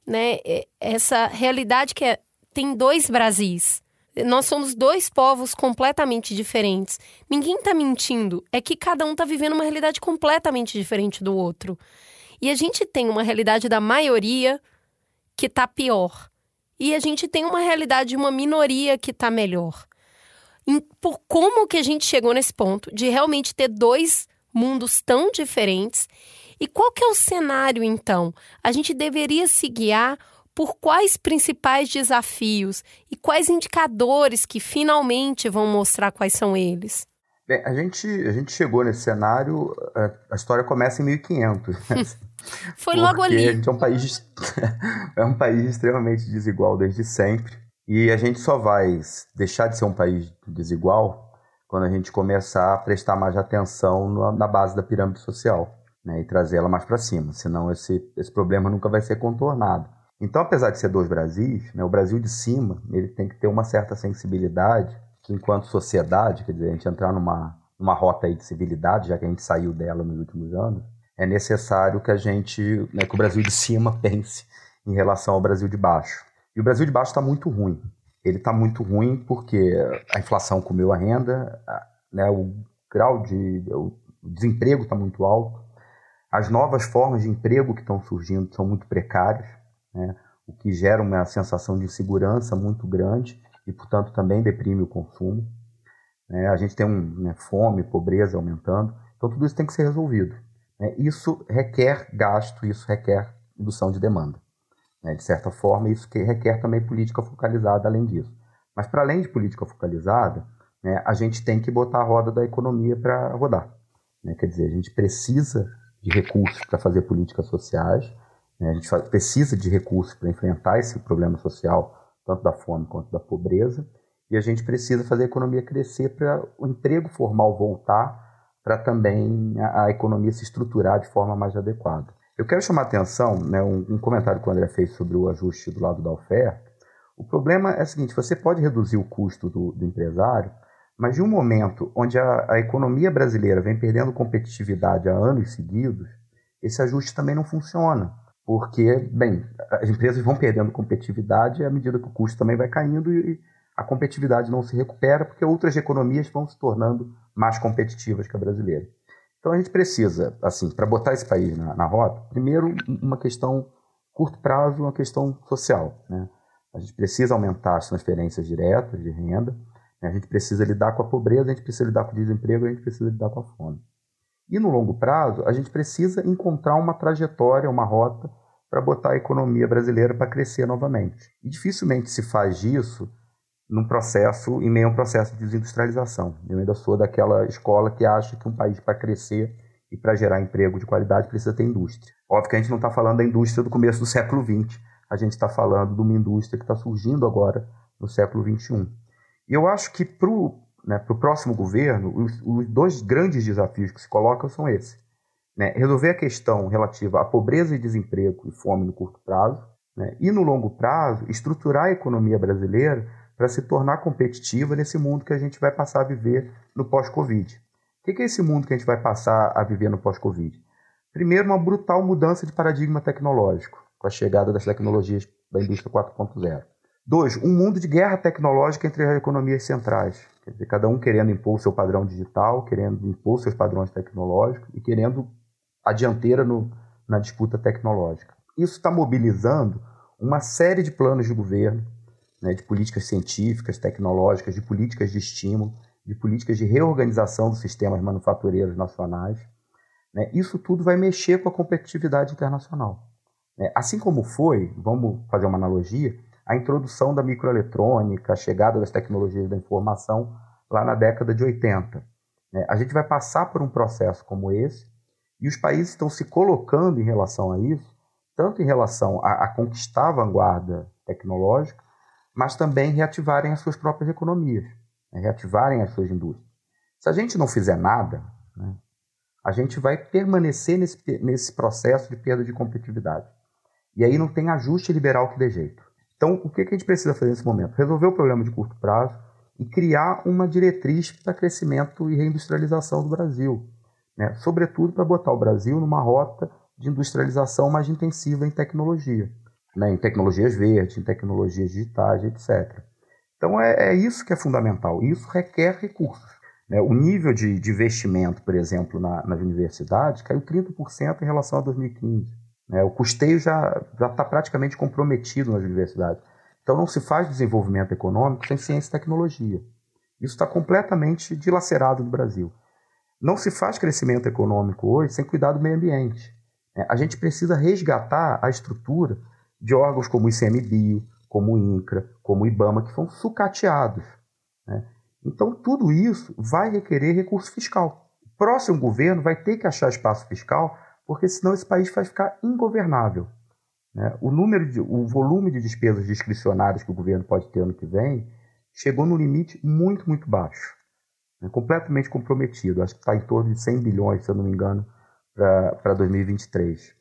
né? É, essa realidade que é, tem dois Brasis. Nós somos dois povos completamente diferentes. Ninguém está mentindo. É que cada um está vivendo uma realidade completamente diferente do outro. E a gente tem uma realidade da maioria que está pior. E a gente tem uma realidade de uma minoria que está melhor. Por como que a gente chegou nesse ponto de realmente ter dois mundos tão diferentes? E qual que é o cenário então? A gente deveria se guiar por quais principais desafios e quais indicadores que finalmente vão mostrar quais são eles? Bem, a gente, a gente chegou nesse cenário, a história começa em 1500. [laughs] Foi logo ali. A gente é um país [laughs] é um país extremamente desigual desde sempre. E a gente só vai deixar de ser um país desigual quando a gente começar a prestar mais atenção na base da pirâmide social né, e trazer ela mais para cima. Senão esse, esse problema nunca vai ser contornado. Então, apesar de ser dois Brasis, né, o Brasil de cima ele tem que ter uma certa sensibilidade que, enquanto sociedade, quer dizer, a gente entrar numa, numa rota aí de civilidade, já que a gente saiu dela nos últimos anos, é necessário que a gente, né, que o Brasil de cima [laughs] pense em relação ao Brasil de baixo. E o Brasil de baixo está muito ruim. Ele está muito ruim porque a inflação comeu a renda, né, o grau de o desemprego está muito alto, as novas formas de emprego que estão surgindo são muito precárias, né, o que gera uma sensação de insegurança muito grande e, portanto, também deprime o consumo. É, a gente tem um, né, fome, pobreza aumentando, então tudo isso tem que ser resolvido. Né? Isso requer gasto, isso requer indução de demanda. Né? De certa forma, isso requer também política focalizada além disso. Mas, para além de política focalizada, né, a gente tem que botar a roda da economia para rodar. Né? Quer dizer, a gente precisa de recursos para fazer políticas sociais, né? a gente precisa de recursos para enfrentar esse problema social, tanto da fome quanto da pobreza, e a gente precisa fazer a economia crescer para o emprego formal voltar para também a, a, economia se estruturar de forma mais adequada. Eu quero chamar a atenção, né, um, um, comentário que o André fez sobre o ajuste do lado da oferta. O problema é o seguinte: você pode reduzir o custo do, do empresário, mas de um momento onde a, a economia brasileira vem perdendo competitividade há anos seguidos, esse ajuste também não funciona. Porque, bem, as empresas vão perdendo competitividade à medida que o custo também vai caindo e, a competitividade não se recupera porque outras economias vão se tornando mais competitivas que a brasileira. Então a gente precisa, assim, para botar esse país na, na, rota, primeiro uma questão curto prazo, uma questão social. Né? A gente precisa aumentar as transferências diretas de renda, né? a gente precisa lidar com a pobreza, a gente precisa lidar com o desemprego, a gente precisa lidar com a fome. E no longo prazo, a gente precisa encontrar uma trajetória, uma rota para botar a economia brasileira para crescer novamente. E dificilmente se faz isso num processo, em meio a um processo de desindustrialização. Eu ainda sou daquela escola que acha que um país para crescer e para gerar emprego de qualidade precisa ter indústria. Óbvio que a gente não está falando da indústria do começo do século XX, a gente está falando de uma indústria que está surgindo agora no século XXI. E eu acho que para o né, próximo governo, os, os, dois grandes desafios que se colocam são esses. Né, resolver a questão relativa à pobreza e desemprego e fome no curto prazo, né, e no longo prazo, estruturar a economia brasileira para se tornar competitiva nesse mundo que a gente vai passar a viver no pós-Covid. O que é esse mundo que a gente vai passar a viver no pós-Covid? Primeiro, uma brutal mudança de paradigma tecnológico, com a chegada das tecnologias da indústria 4.0. Dois, um mundo de guerra tecnológica entre as economias centrais. Quer dizer, cada um querendo impor seu padrão digital, querendo impor seus padrões tecnológicos e querendo a dianteira no, na disputa tecnológica. Isso está mobilizando uma série de planos de governo né, de políticas científicas, tecnológicas, de políticas de estímulo, de políticas de reorganização dos sistemas manufatureiros nacionais. Né, isso tudo vai mexer com a competitividade internacional. Né, assim como foi, vamos fazer uma analogia, a introdução da microeletrônica, a chegada das tecnologias da informação lá na década de 80. Né, a gente vai passar por um processo como esse e os países estão se colocando em relação a isso, tanto em relação a, a conquistar a vanguarda tecnológica, mas também reativarem as suas próprias economias, né? reativarem as suas indústrias. Se a gente não fizer nada, né, a gente vai permanecer nesse, nesse processo de perda de competitividade. E aí não tem ajuste liberal que dê jeito. Então, o que a gente precisa fazer nesse momento? Resolver o problema de curto prazo e criar uma diretriz para crescimento e reindustrialização do Brasil. Né? Sobretudo para botar o Brasil numa rota de industrialização mais intensiva em tecnologia, né? em tecnologias verdes, em tecnologias digitais, etc. Então, é, é isso que é fundamental. Isso requer recursos. Né? O nível de, de, investimento, por exemplo, na, nas universidades caiu 30% em relação a 2015. Né? O custeio já está praticamente comprometido nas universidades. Então, não se faz desenvolvimento econômico sem ciência e tecnologia. Isso está completamente dilacerado no Brasil. Não se faz crescimento econômico hoje sem cuidar do meio ambiente. É, a gente precisa resgatar a estrutura de órgãos como o ICMBio, como o INCRA, como o IBAMA, que foram sucateados. Né? Então, tudo isso vai requerer recurso fiscal. O próximo governo vai ter que achar espaço fiscal, porque senão esse país vai ficar ingovernável. Né? O, número de, o volume de despesas discricionárias que o governo pode ter ano que vem chegou no limite muito, muito baixo. Né? Completamente comprometido. Acho que está em torno de 100 bilhões, se eu não me engano, para 2023.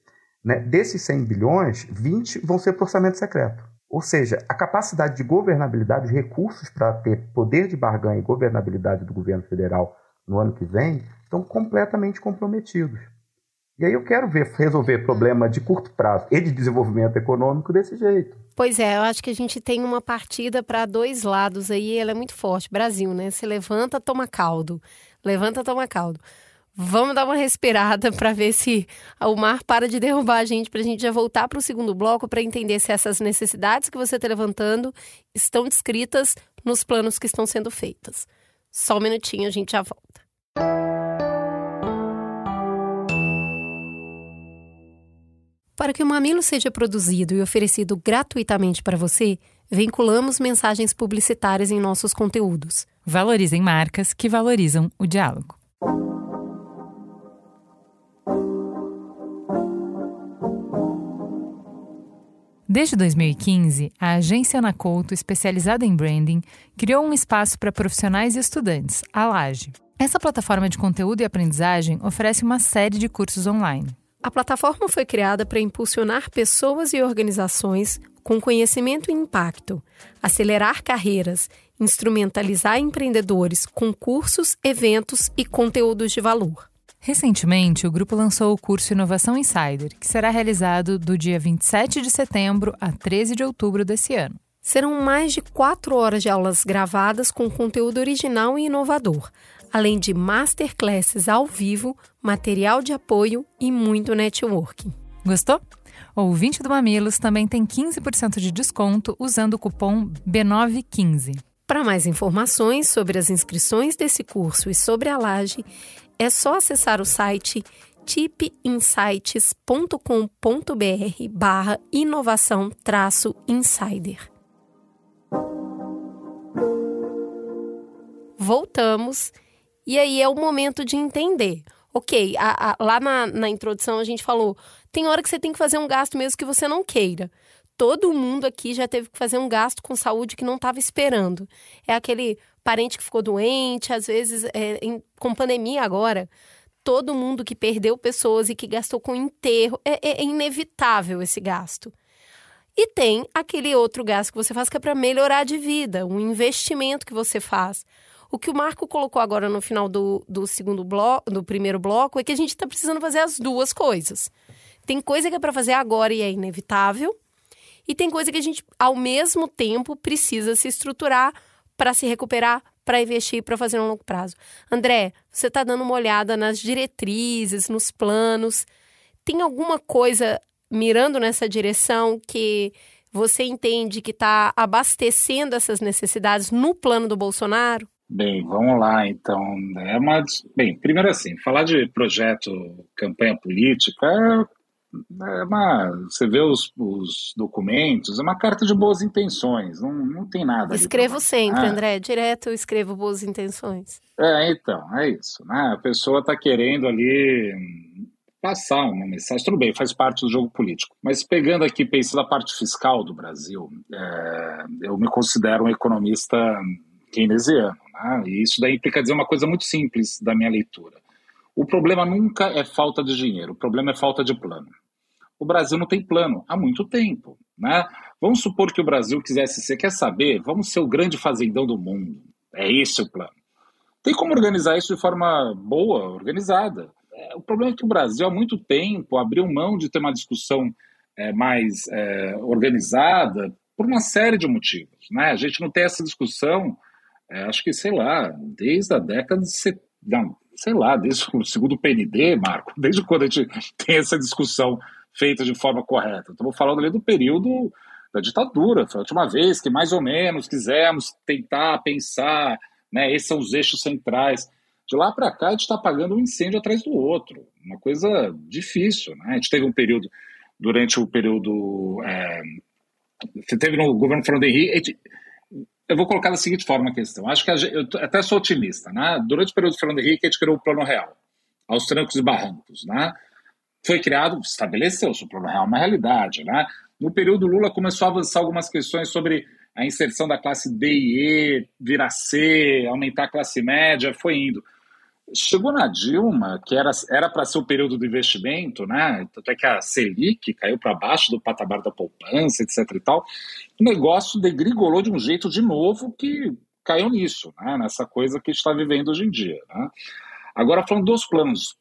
Né? Desses 100 bilhões, 20 vão ser para orçamento secreto. Ou seja, a capacidade de governabilidade, os recursos para ter poder de barganha e governabilidade do governo federal no ano que vem estão completamente comprometidos. E aí eu quero ver resolver problema de curto prazo e de desenvolvimento econômico desse jeito. Pois é, eu acho que a gente tem uma partida para dois lados aí, ela é muito forte. Brasil, né? Se levanta, toma caldo. Levanta, toma caldo. Vamos dar uma respirada [laughs] para ver se o mar para de derrubar a gente, para a gente já voltar para o segundo bloco para entender se essas necessidades que você está levantando estão descritas nos planos que estão sendo feitos. Só um minutinho, a gente já volta. Para que o Mamilo seja produzido e oferecido gratuitamente para você, vinculamos mensagens publicitárias em nossos conteúdos. Valorizem marcas que valorizam o diálogo. Desde 2015, a agência Anacouto, especializada em branding, criou um espaço para profissionais e estudantes, a Laje. Essa plataforma de conteúdo e aprendizagem oferece uma série de cursos online. A plataforma foi criada para impulsionar pessoas e organizações com conhecimento e impacto, acelerar carreiras, instrumentalizar empreendedores com cursos, eventos e conteúdos de valor. Recentemente, o grupo lançou o curso Inovação Insider, que será realizado do dia 27 de setembro a 13 de outubro desse ano. Serão mais de quatro horas de aulas gravadas com conteúdo original e inovador, além de masterclasses ao vivo, material de apoio e muito networking. Gostou? O ouvinte do Mamilos também tem 15% de desconto usando o cupom B915. Para mais informações sobre as inscrições desse curso e sobre a laje, é só acessar o site tipinsights.com.br barra inovação traço insider. Voltamos e aí é o momento de entender. Ok, a, a, lá na, na introdução a gente falou, tem hora que você tem que fazer um gasto mesmo que você não queira todo mundo aqui já teve que fazer um gasto com saúde que não estava esperando. É aquele parente que ficou doente, às vezes, é, em, com pandemia agora, todo mundo que perdeu pessoas e que gastou com enterro, é, é, é inevitável esse gasto. E tem aquele outro gasto que você faz que é para melhorar de vida, um investimento que você faz. O que o Marco colocou agora no final do, do segundo bloco, do primeiro bloco, é que a gente está precisando fazer as duas coisas. Tem coisa que é para fazer agora e é inevitável, e tem coisa que a gente, ao mesmo tempo, precisa se estruturar para se recuperar, para investir, para fazer um longo prazo. André, você está dando uma olhada nas diretrizes, nos planos. Tem alguma coisa mirando nessa direção que você entende que está abastecendo essas necessidades no plano do Bolsonaro? Bem, vamos lá então. É uma... Bem, primeiro assim, falar de projeto campanha política é uma, você vê os, os, documentos, é uma carta de boas intenções, não, não tem nada. Escrevo sempre, ah. André, direto eu escrevo boas intenções. É, então, é isso. Né? A pessoa está querendo ali passar uma mensagem, tudo bem, faz parte do jogo político. Mas pegando aqui, pensando a parte fiscal do Brasil, é, eu me considero um economista keynesiano, né? e isso daí implica dizer uma coisa muito simples da minha leitura. O problema nunca é falta de dinheiro, o problema é falta de plano. O Brasil não tem plano há muito tempo. Né? Vamos supor que o Brasil quisesse ser, quer saber, vamos ser o grande fazendão do mundo. É esse o plano. Tem como organizar isso de forma boa, organizada. É, o problema é que o Brasil, há muito tempo, abriu mão de ter uma discussão é, mais é, organizada por uma série de motivos. Né? A gente não tem essa discussão, é, acho que, sei lá, desde a década de. Set... Não, sei lá, desde o segundo PND, Marco, desde quando a gente [laughs] tem essa discussão feita de forma correta. Estamos falando ali do período da ditadura, foi a última vez que mais ou menos quisemos tentar pensar, né, esses são os eixos centrais. De lá para cá, a gente está apagando um incêndio atrás do outro, uma coisa difícil. Né? A gente teve um período, durante o período. É, você teve no governo Fernando Henrique. Eu vou colocar da seguinte forma a questão. Acho que a, eu até sou otimista. Né? Durante o período do Fernando Henrique, a gente criou o Plano Real, aos trancos e barrancos. Né? Foi criado, estabeleceu-se o Plano Real, uma realidade. Né? No período Lula, começou a avançar algumas questões sobre a inserção da classe D e E, virar C, aumentar a classe média, foi indo. Chegou na Dilma, que era para ser o período do investimento, né? Tanto é que a Selic caiu para baixo do patamar da poupança, etc. e tal. O negócio degrigolou de um jeito de novo que caiu nisso, né? nessa coisa que está vivendo hoje em dia. Né? Agora, falando dos planos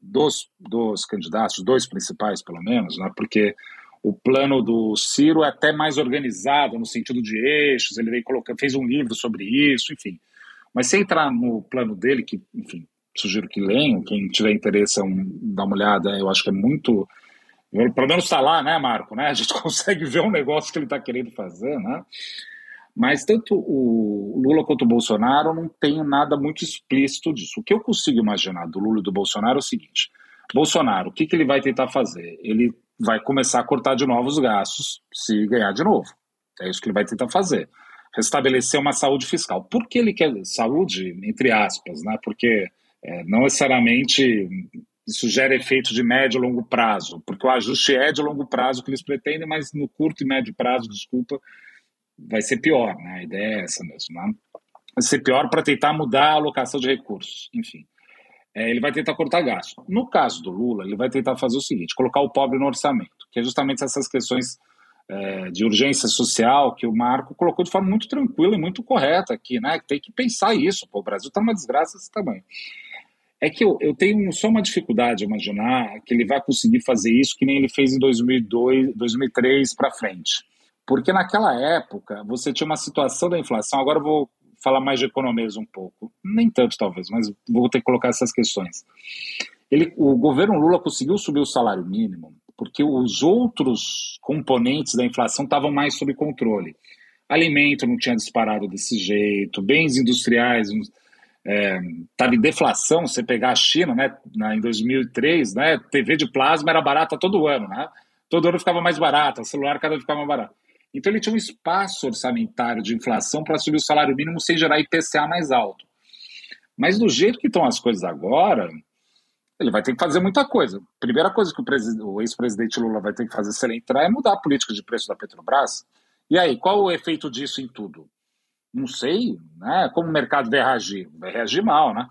dos, dos candidatos, dois principais pelo menos, né? porque o plano do Ciro é até mais organizado no sentido de eixos, ele veio colocar, fez um livro sobre isso, enfim. Mas se entrar no plano dele, que, enfim, sugiro que leiam, quem tiver interesse é um, dar uma olhada, eu acho que é muito. Pelo menos está lá, né, Marco? Né? A gente [laughs] consegue ver um negócio que ele está querendo fazer, né? Mas tanto o Lula quanto o Bolsonaro não tem nada muito explícito disso. O que eu consigo imaginar do Lula e do Bolsonaro é o seguinte: Bolsonaro, o que, que ele vai tentar fazer? Ele vai começar a cortar de novo os gastos se ganhar de novo. É isso que ele vai tentar fazer. Restabelecer uma saúde fiscal. Por que ele quer saúde, entre aspas, né? Porque é, não necessariamente isso gera efeito de médio e longo prazo, porque o ajuste é de longo prazo que eles pretendem, mas no curto e médio prazo, desculpa, vai ser pior, né? A ideia é essa mesmo, né? Vai ser pior para tentar mudar a alocação de recursos, enfim. É, ele vai tentar cortar gasto. No caso do Lula, ele vai tentar fazer o seguinte: colocar o pobre no orçamento, que é justamente essas questões é, de urgência social que o Marco colocou de forma muito tranquila e muito correta aqui, né? Tem que pensar isso. Pô, o Brasil está uma desgraça desse tamanho. É que eu, eu tenho só uma dificuldade de imaginar que ele vai conseguir fazer isso que nem ele fez em 2002, 2003 para frente. Porque naquela época você tinha uma situação da inflação, agora eu vou falar mais de economês um pouco, nem tanto talvez, mas vou ter que colocar essas questões. Ele, o governo Lula conseguiu subir o salário mínimo porque os outros componentes da inflação estavam mais sob controle. Alimento não tinha disparado desse jeito, bens industriais é, em deflação, você pegar a China, né, na, em 2003, né, TV de plasma era barata todo ano, né? Todo ano ficava mais barata, celular cada vez ficava mais barato. Então ele tinha um espaço orçamentário de inflação para subir o salário mínimo sem gerar IPCA mais alto. Mas do jeito que estão as coisas agora, ele vai ter que fazer muita coisa. Primeira coisa que o, o ex-presidente Lula vai ter que fazer se ele entrar é mudar a política de preço da Petrobras. E aí, qual o efeito disso em tudo? Não sei, né? Como o mercado vai reagir? Vai reagir mal, né?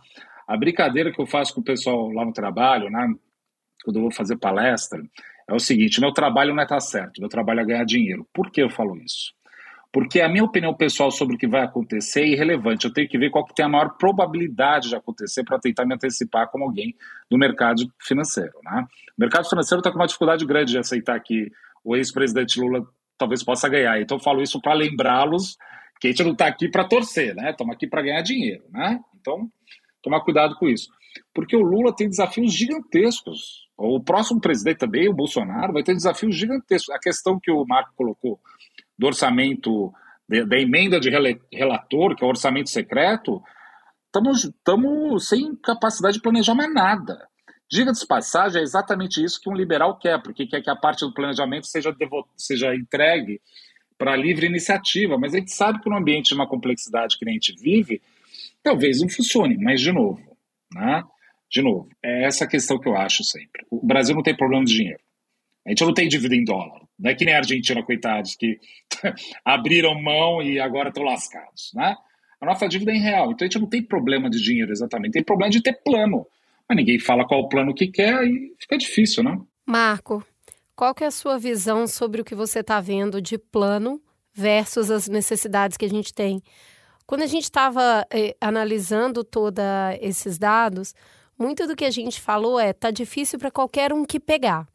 A brincadeira que eu faço com o pessoal lá no trabalho, né? Quando eu vou fazer palestra, é o seguinte: meu trabalho não é estar certo, meu trabalho é ganhar dinheiro. Por que eu falo isso? Porque a minha opinião pessoal sobre o que vai acontecer é irrelevante. Eu tenho que ver qual que tem a maior probabilidade de acontecer para tentar me antecipar como alguém do mercado financeiro. Né? O mercado financeiro está com uma dificuldade grande de aceitar que o ex-presidente Lula talvez possa ganhar. Então eu falo isso para lembrá-los que a gente não está aqui para torcer, né? Estamos aqui para ganhar dinheiro, né? Então, tomar cuidado com isso. Porque o Lula tem desafios gigantescos. O próximo presidente também, o Bolsonaro, vai ter desafios gigantescos. A questão que o Marco colocou do orçamento, da emenda de relator, que é o orçamento secreto, estamos sem capacidade de planejar mais nada. Diga-se passagem, é exatamente isso que um liberal quer, porque quer que a parte do planejamento seja, seja entregue para livre iniciativa, mas a gente sabe que no ambiente de uma complexidade que a gente vive, talvez não funcione, mas de novo, né? De novo, é essa questão que eu acho sempre. O Brasil não tem problema de dinheiro. A gente não tem dívida em dólar. Não é que nem a Argentina, coitados, que [laughs] abriram mão e agora estão lascados, né? A nossa dívida é em real. Então a gente não tem problema de dinheiro exatamente, tem problema de ter plano. Mas ninguém fala qual o plano que quer e fica difícil, né? Marco, qual que é a sua visão sobre o que você está vendo de plano versus as necessidades que a gente tem? Quando a gente estava eh, analisando todos esses dados, muito do que a gente falou é tá difícil para qualquer um que pegar.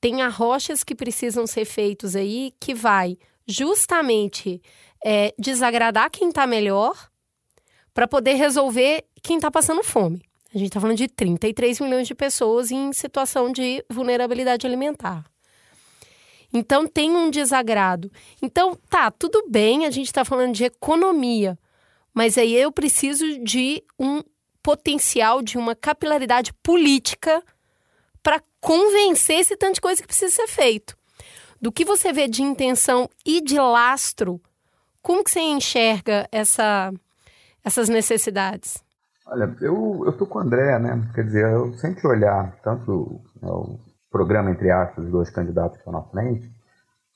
Tem arrochas que precisam ser feitos aí que vai justamente é, desagradar quem está melhor para poder resolver quem está passando fome. A gente está falando de 33 milhões de pessoas em situação de vulnerabilidade alimentar. Então tem um desagrado. Então, tá, tudo bem, a gente está falando de economia, mas aí eu preciso de um potencial, de uma capilaridade política para convencer esse tanto de coisa que precisa ser feito. Do que você vê de intenção e de lastro, como que você enxerga essa, essas necessidades? Olha, eu estou com o André, né? Quer dizer, eu sempre olhar tanto né, o programa, entre aspas, dos dois candidatos que estão na frente,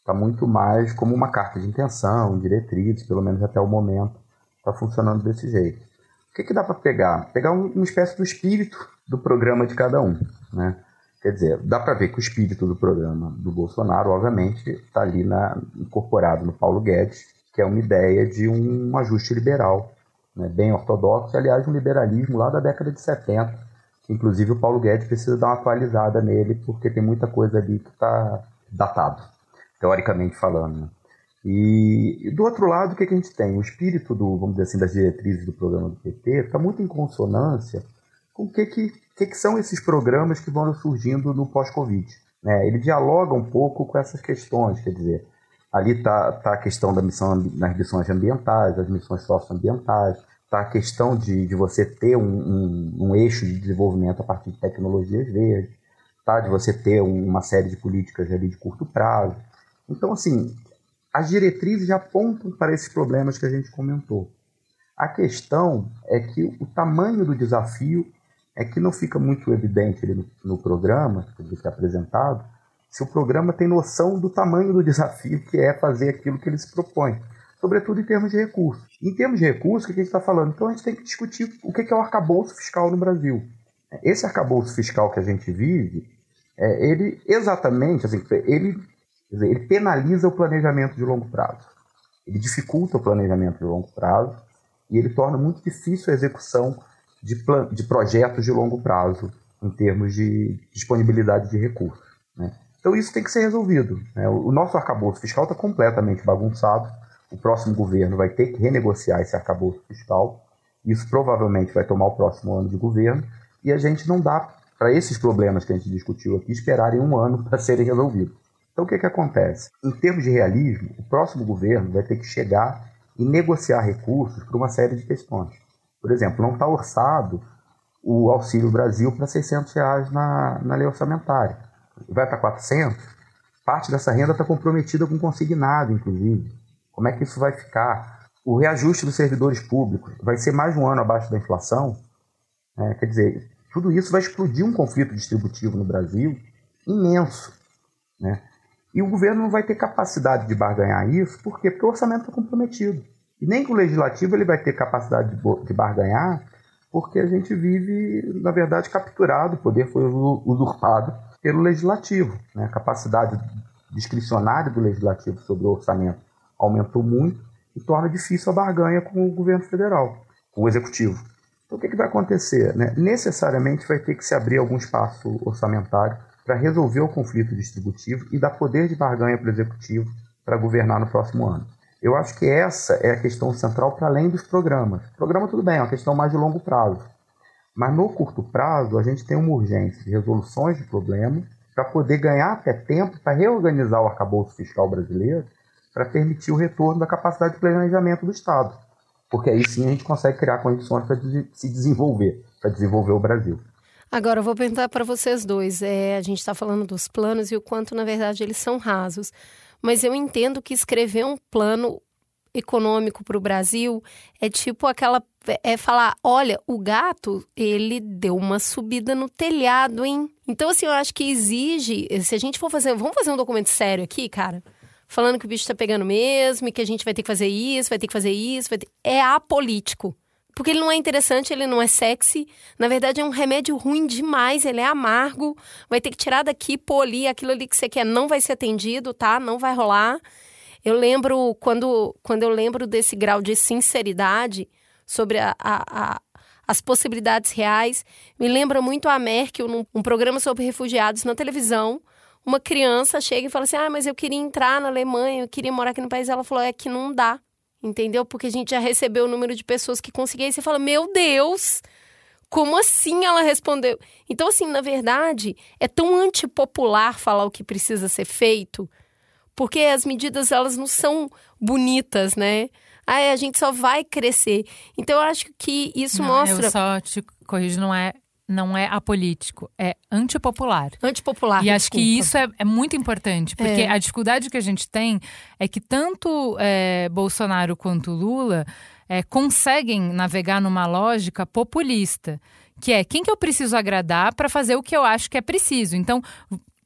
está muito mais como uma carta de intenção, diretrizes, pelo menos até o momento, está funcionando desse jeito. Que, que dá para pegar? Pegar um, uma espécie do espírito do programa de cada um, né? Quer dizer, dá para ver que o espírito do programa do Bolsonaro, obviamente, está ali na, incorporado no Paulo Guedes, que é uma ideia de um ajuste liberal né, bem ortodoxo, aliás, um liberalismo lá da década de 70, que inclusive o Paulo Guedes precisa dar uma atualizada nele, porque tem muita coisa ali que está datado, teoricamente falando. Né? E, e, do outro lado, o que, que a gente tem? O espírito do, vamos dizer assim, das diretrizes do programa do PT está muito em consonância com o que, que, que, que são esses programas que vão surgindo no pós-Covid. Né? Ele dialoga um pouco com essas questões, quer dizer, ali está tá a questão da missão nas missões ambientais, as missões socioambientais, está a questão de, de você ter um, um, um, eixo de desenvolvimento a partir de tecnologias verdes, tá? de você ter uma série de políticas ali de curto prazo. Então, assim, as diretrizes já apontam para esses problemas que a gente comentou. A questão é que o tamanho do desafio é que não fica muito evidente no, no programa, que é apresentado, se o programa tem noção do tamanho do desafio que é fazer aquilo que ele se propõe sobretudo em termos de recursos. Em termos de recursos, o que a gente está falando? Então a gente tem que discutir o que é o arcabouço fiscal no Brasil. Esse arcabouço fiscal que a gente vive, é, ele exatamente, assim, ele, dizer, ele penaliza o planejamento de longo prazo. Ele dificulta o planejamento de longo prazo e ele torna muito difícil a execução de, plan de projetos de longo prazo em termos de disponibilidade de recursos. Né? Então isso tem que ser resolvido. Né? O nosso arcabouço fiscal está completamente bagunçado o próximo governo vai ter que renegociar esse arcabouço fiscal. Isso provavelmente vai tomar o próximo ano de governo. E a gente não dá para esses problemas que a gente discutiu aqui esperarem um ano para serem resolvidos. Então o que, que acontece? Em termos de realismo, o próximo governo vai ter que chegar e negociar recursos para uma série de questões. Por exemplo, não está orçado o Auxílio Brasil para 600 reais na, na lei orçamentária. Vai para 400? Parte dessa renda está comprometida com consignado, inclusive. Como é que isso vai ficar? O reajuste dos servidores públicos vai ser mais um ano abaixo da inflação? É, quer dizer, tudo isso vai explodir um conflito distributivo no Brasil imenso. Né? E o governo não vai ter capacidade de barganhar isso, por quê? Porque o orçamento está comprometido. E nem com o legislativo ele vai ter capacidade de barganhar, porque a gente vive, na verdade, capturado, o poder foi usurpado pelo legislativo. Né? A capacidade discricionária do legislativo sobre o orçamento aumentou muito e torna difícil a barganha com o governo federal, com o executivo. Então, o que, que vai acontecer? Né? Necessariamente vai ter que se abrir algum espaço orçamentário para resolver o conflito distributivo e dar poder de barganha para o executivo para governar no próximo ano. Eu acho que essa é a questão central para além dos programas. Programa, tudo bem, é uma questão mais de longo prazo. Mas no curto prazo, a gente tem uma urgência de resoluções de problemas para poder ganhar até tempo para reorganizar o arcabouço fiscal brasileiro para permitir o retorno da capacidade de planejamento do Estado. Porque aí sim a gente consegue criar condições para se desenvolver, para desenvolver o Brasil. Agora, eu vou perguntar para vocês dois. É, a gente está falando dos planos e o quanto, na verdade, eles são rasos. Mas eu entendo que escrever um plano econômico para o Brasil é tipo aquela. É falar: olha, o gato, ele deu uma subida no telhado, hein? Então, assim, eu acho que exige. Se a gente for fazer. Vamos fazer um documento sério aqui, cara? falando que o bicho tá pegando mesmo e que a gente vai ter que fazer isso, vai ter que fazer isso, ter... é apolítico. Porque ele não é interessante, ele não é sexy. Na verdade, é um remédio ruim demais, ele é amargo. Vai ter que tirar daqui, ali, aquilo ali que você quer não vai ser atendido, tá? Não vai rolar. Eu lembro, quando, quando eu lembro desse grau de sinceridade sobre a, a, a as possibilidades reais, me lembra muito a Merkel num um programa sobre refugiados na televisão. Uma criança chega e fala assim: Ah, mas eu queria entrar na Alemanha, eu queria morar aqui no país. Ela falou: É que não dá entendeu? Porque a gente já recebeu o número de pessoas que conseguiam. E você fala, meu Deus, como assim ela respondeu? Então, assim, na verdade, é tão antipopular falar o que precisa ser feito, porque as medidas, elas não são bonitas, né? Ah, a gente só vai crescer. Então, eu acho que isso não, mostra... Eu só te corrijo, não é não é apolítico, é antipopular. Antipopular. E acho que isso é, é muito importante, porque é. a dificuldade que a gente tem é que tanto é, Bolsonaro quanto Lula é, conseguem navegar numa lógica populista, que é quem que eu preciso agradar para fazer o que eu acho que é preciso. Então,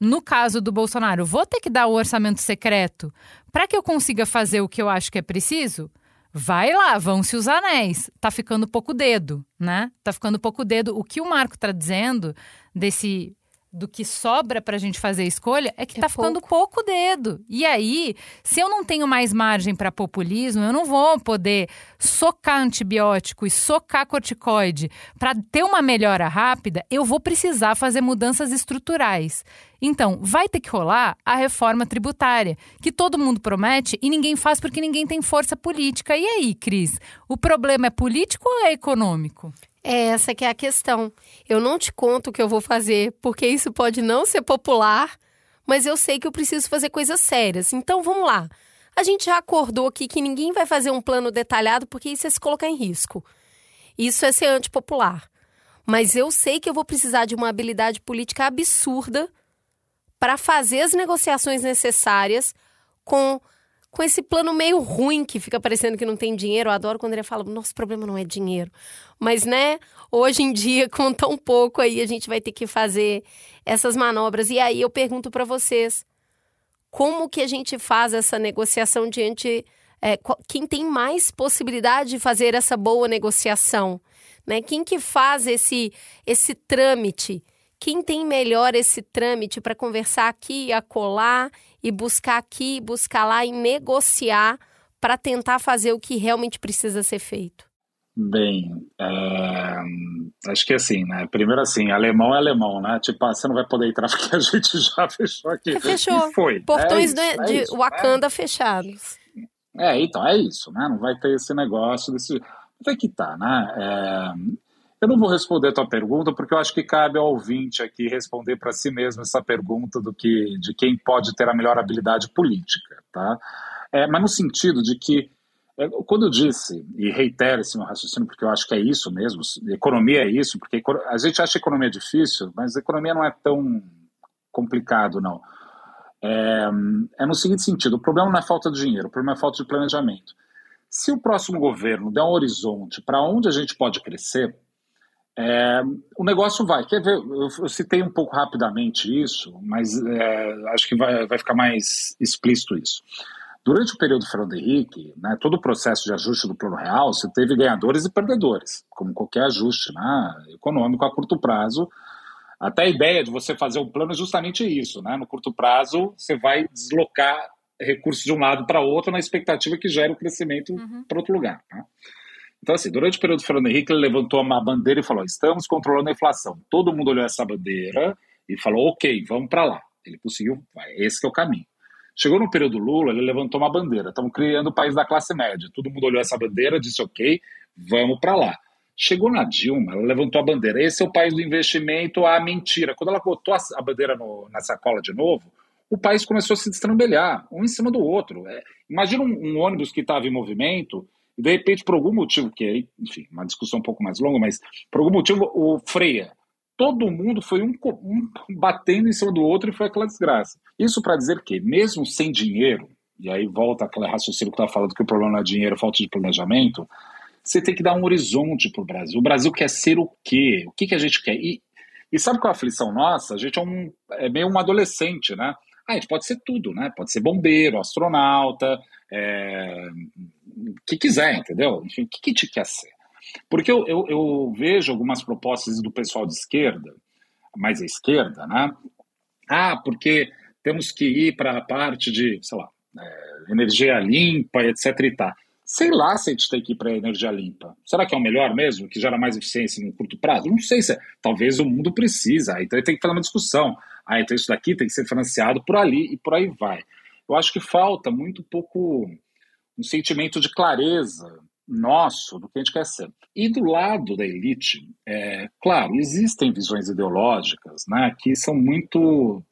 no caso do Bolsonaro, vou ter que dar o orçamento secreto para que eu consiga fazer o que eu acho que é preciso? Vai lá, vão-se os anéis. Tá ficando pouco dedo, né? Tá ficando pouco dedo. O que o Marco tá dizendo desse do que sobra para a gente fazer a escolha é que está é ficando pouco dedo. E aí, se eu não tenho mais margem para populismo, eu não vou poder socar antibiótico e socar corticoide para ter uma melhora rápida, eu vou precisar fazer mudanças estruturais. Então, vai ter que rolar a reforma tributária, que todo mundo promete e ninguém faz porque ninguém tem força política. E aí, Cris, o problema é político ou é econômico? É essa que é a questão. Eu não te conto o que eu vou fazer, porque isso pode não ser popular, mas eu sei que eu preciso fazer coisas sérias. Então vamos lá. A gente já acordou aqui que ninguém vai fazer um plano detalhado porque isso é se colocar em risco. Isso é ser antipopular. Mas eu sei que eu vou precisar de uma habilidade política absurda para fazer as negociações necessárias com com esse plano meio ruim que fica parecendo que não tem dinheiro. Eu adoro quando ele fala: nosso problema não é dinheiro. Mas, né, hoje em dia, [laughs] com tão pouco aí, a gente vai ter que fazer essas manobras. E aí eu pergunto para vocês: como que a gente faz essa negociação diante. É, quem tem mais possibilidade de fazer essa boa negociação? Né? Quem que faz esse, esse trâmite? Quem tem melhor esse trâmite para conversar aqui e acolá e buscar aqui, buscar lá e negociar para tentar fazer o que realmente precisa ser feito? Bem, é, acho que assim, né? Primeiro assim, alemão é alemão, né? Tipo, ah, você não vai poder entrar porque a gente já [laughs] fechou aqui. Fechou. E foi. Portões é isso, de, é isso, Wakanda fechados. É, então, é isso, né? Não vai ter esse negócio desse. Mas é que tá, né? Eu não vou responder a tua pergunta, porque eu acho que cabe ao ouvinte aqui responder para si mesmo essa pergunta do que, de quem pode ter a melhor habilidade política, tá? É, mas no sentido de que, é, quando eu disse, e reitero esse meu raciocínio, porque eu acho que é isso mesmo, economia é isso, porque a gente acha economia difícil, mas economia não é tão complicado, não. É, é no seguinte sentido, o problema não é falta de dinheiro, o problema é falta de planejamento. Se o próximo governo der um horizonte para onde a gente pode crescer, é, o negócio vai. Quer ver? Eu, eu, citei um pouco rapidamente isso, mas é, acho que vai, vai ficar mais explícito isso. Durante o período Fernando Henrique, né, todo o processo de ajuste do Plano Real, você teve ganhadores e perdedores, como qualquer ajuste né, econômico a curto prazo. Até a ideia de você fazer um plano é justamente isso. Né? No curto prazo, você vai deslocar recursos de um lado para outro na expectativa que gere o crescimento uhum. para outro lugar. Né? Então, assim, durante o período do Fernando Henrique, ele levantou uma bandeira e falou: estamos controlando a inflação. Todo mundo olhou essa bandeira e falou: ok, vamos para lá. Ele conseguiu, esse é o caminho. Chegou no período Lula, ele levantou uma bandeira: estamos criando o país da classe média. Todo mundo olhou essa bandeira, disse: ok, vamos para lá. Chegou na Dilma, ela levantou a bandeira: esse é o país do investimento, a mentira. Quando ela botou a bandeira no, na sacola de novo, o país começou a se destrambelhar, um em cima do outro. É, imagina um, um ônibus que estava em movimento e de repente, por algum motivo, que é, enfim, uma discussão um pouco mais longa, mas por algum motivo o freia. Todo mundo foi um, um batendo em cima do outro e foi aquela desgraça. Isso para dizer que, mesmo sem dinheiro, e aí volta aquele raciocínio que estava falando que o problema não é dinheiro, é falta de planejamento, você tem que dar um horizonte para o Brasil. O Brasil quer ser o quê? O que, que a gente quer? E, e sabe qual é a aflição nossa? A gente é, um, é meio um adolescente, né? Ah, a gente pode ser tudo, né? Pode ser bombeiro, astronauta, é, que quiser, entendeu? Enfim, o que, que te quer ser? Porque eu, eu, eu vejo algumas propostas do pessoal de esquerda, mais à esquerda, né? Ah, porque temos que ir para a parte de, sei lá, é, energia limpa, etc. e tal. Sei lá se a gente tem que ir para energia limpa. Será que é o melhor mesmo, que gera mais eficiência no curto prazo? Não sei se é. Talvez o mundo precisa. Então tem que fazer uma discussão. Ah, então isso daqui tem que ser financiado por ali e por aí vai. Eu acho que falta muito pouco um sentimento de clareza nosso do que a gente quer ser. E do lado da elite, é, claro, existem visões ideológicas né, que são muito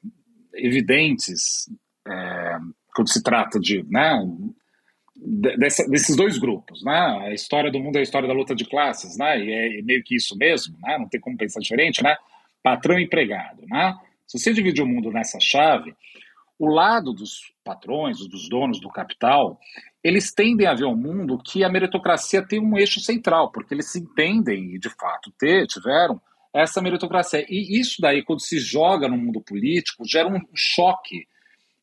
evidentes é, quando se trata de né, dessa, desses dois grupos, né? A história do mundo é a história da luta de classes, né? E é meio que isso mesmo, né? Não tem como pensar diferente, né? Patrão e empregado, né? Se você dividir o mundo nessa chave, o lado dos patrões, dos donos do capital, eles tendem a ver um mundo que a meritocracia tem um eixo central, porque eles se entendem e de fato ter, tiveram essa meritocracia. E isso daí, quando se joga no mundo político, gera um choque.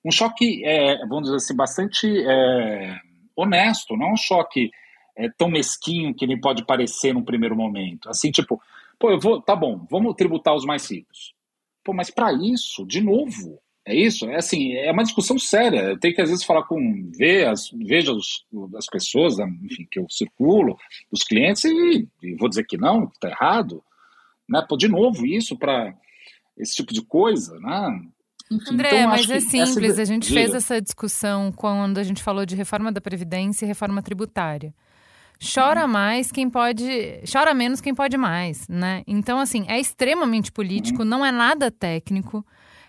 Um choque, é, vamos dizer assim, bastante é, honesto, não é um choque é, tão mesquinho que nem pode parecer num primeiro momento. Assim, tipo, pô, eu vou, tá bom, vamos tributar os mais ricos. Pô, mas para isso, de novo, é isso? É assim, é uma discussão séria. Eu tenho que às vezes falar com ver as, veja os, as pessoas, né, enfim, que eu circulo, os clientes e, e vou dizer que não, que está errado, né? Pô, de novo isso para esse tipo de coisa, né? Enfim, André, então, mas é simples. Essa... A gente fez essa discussão quando a gente falou de reforma da Previdência e reforma tributária. Chora mais quem pode. Chora menos quem pode mais, né? Então, assim, é extremamente político, não é nada técnico.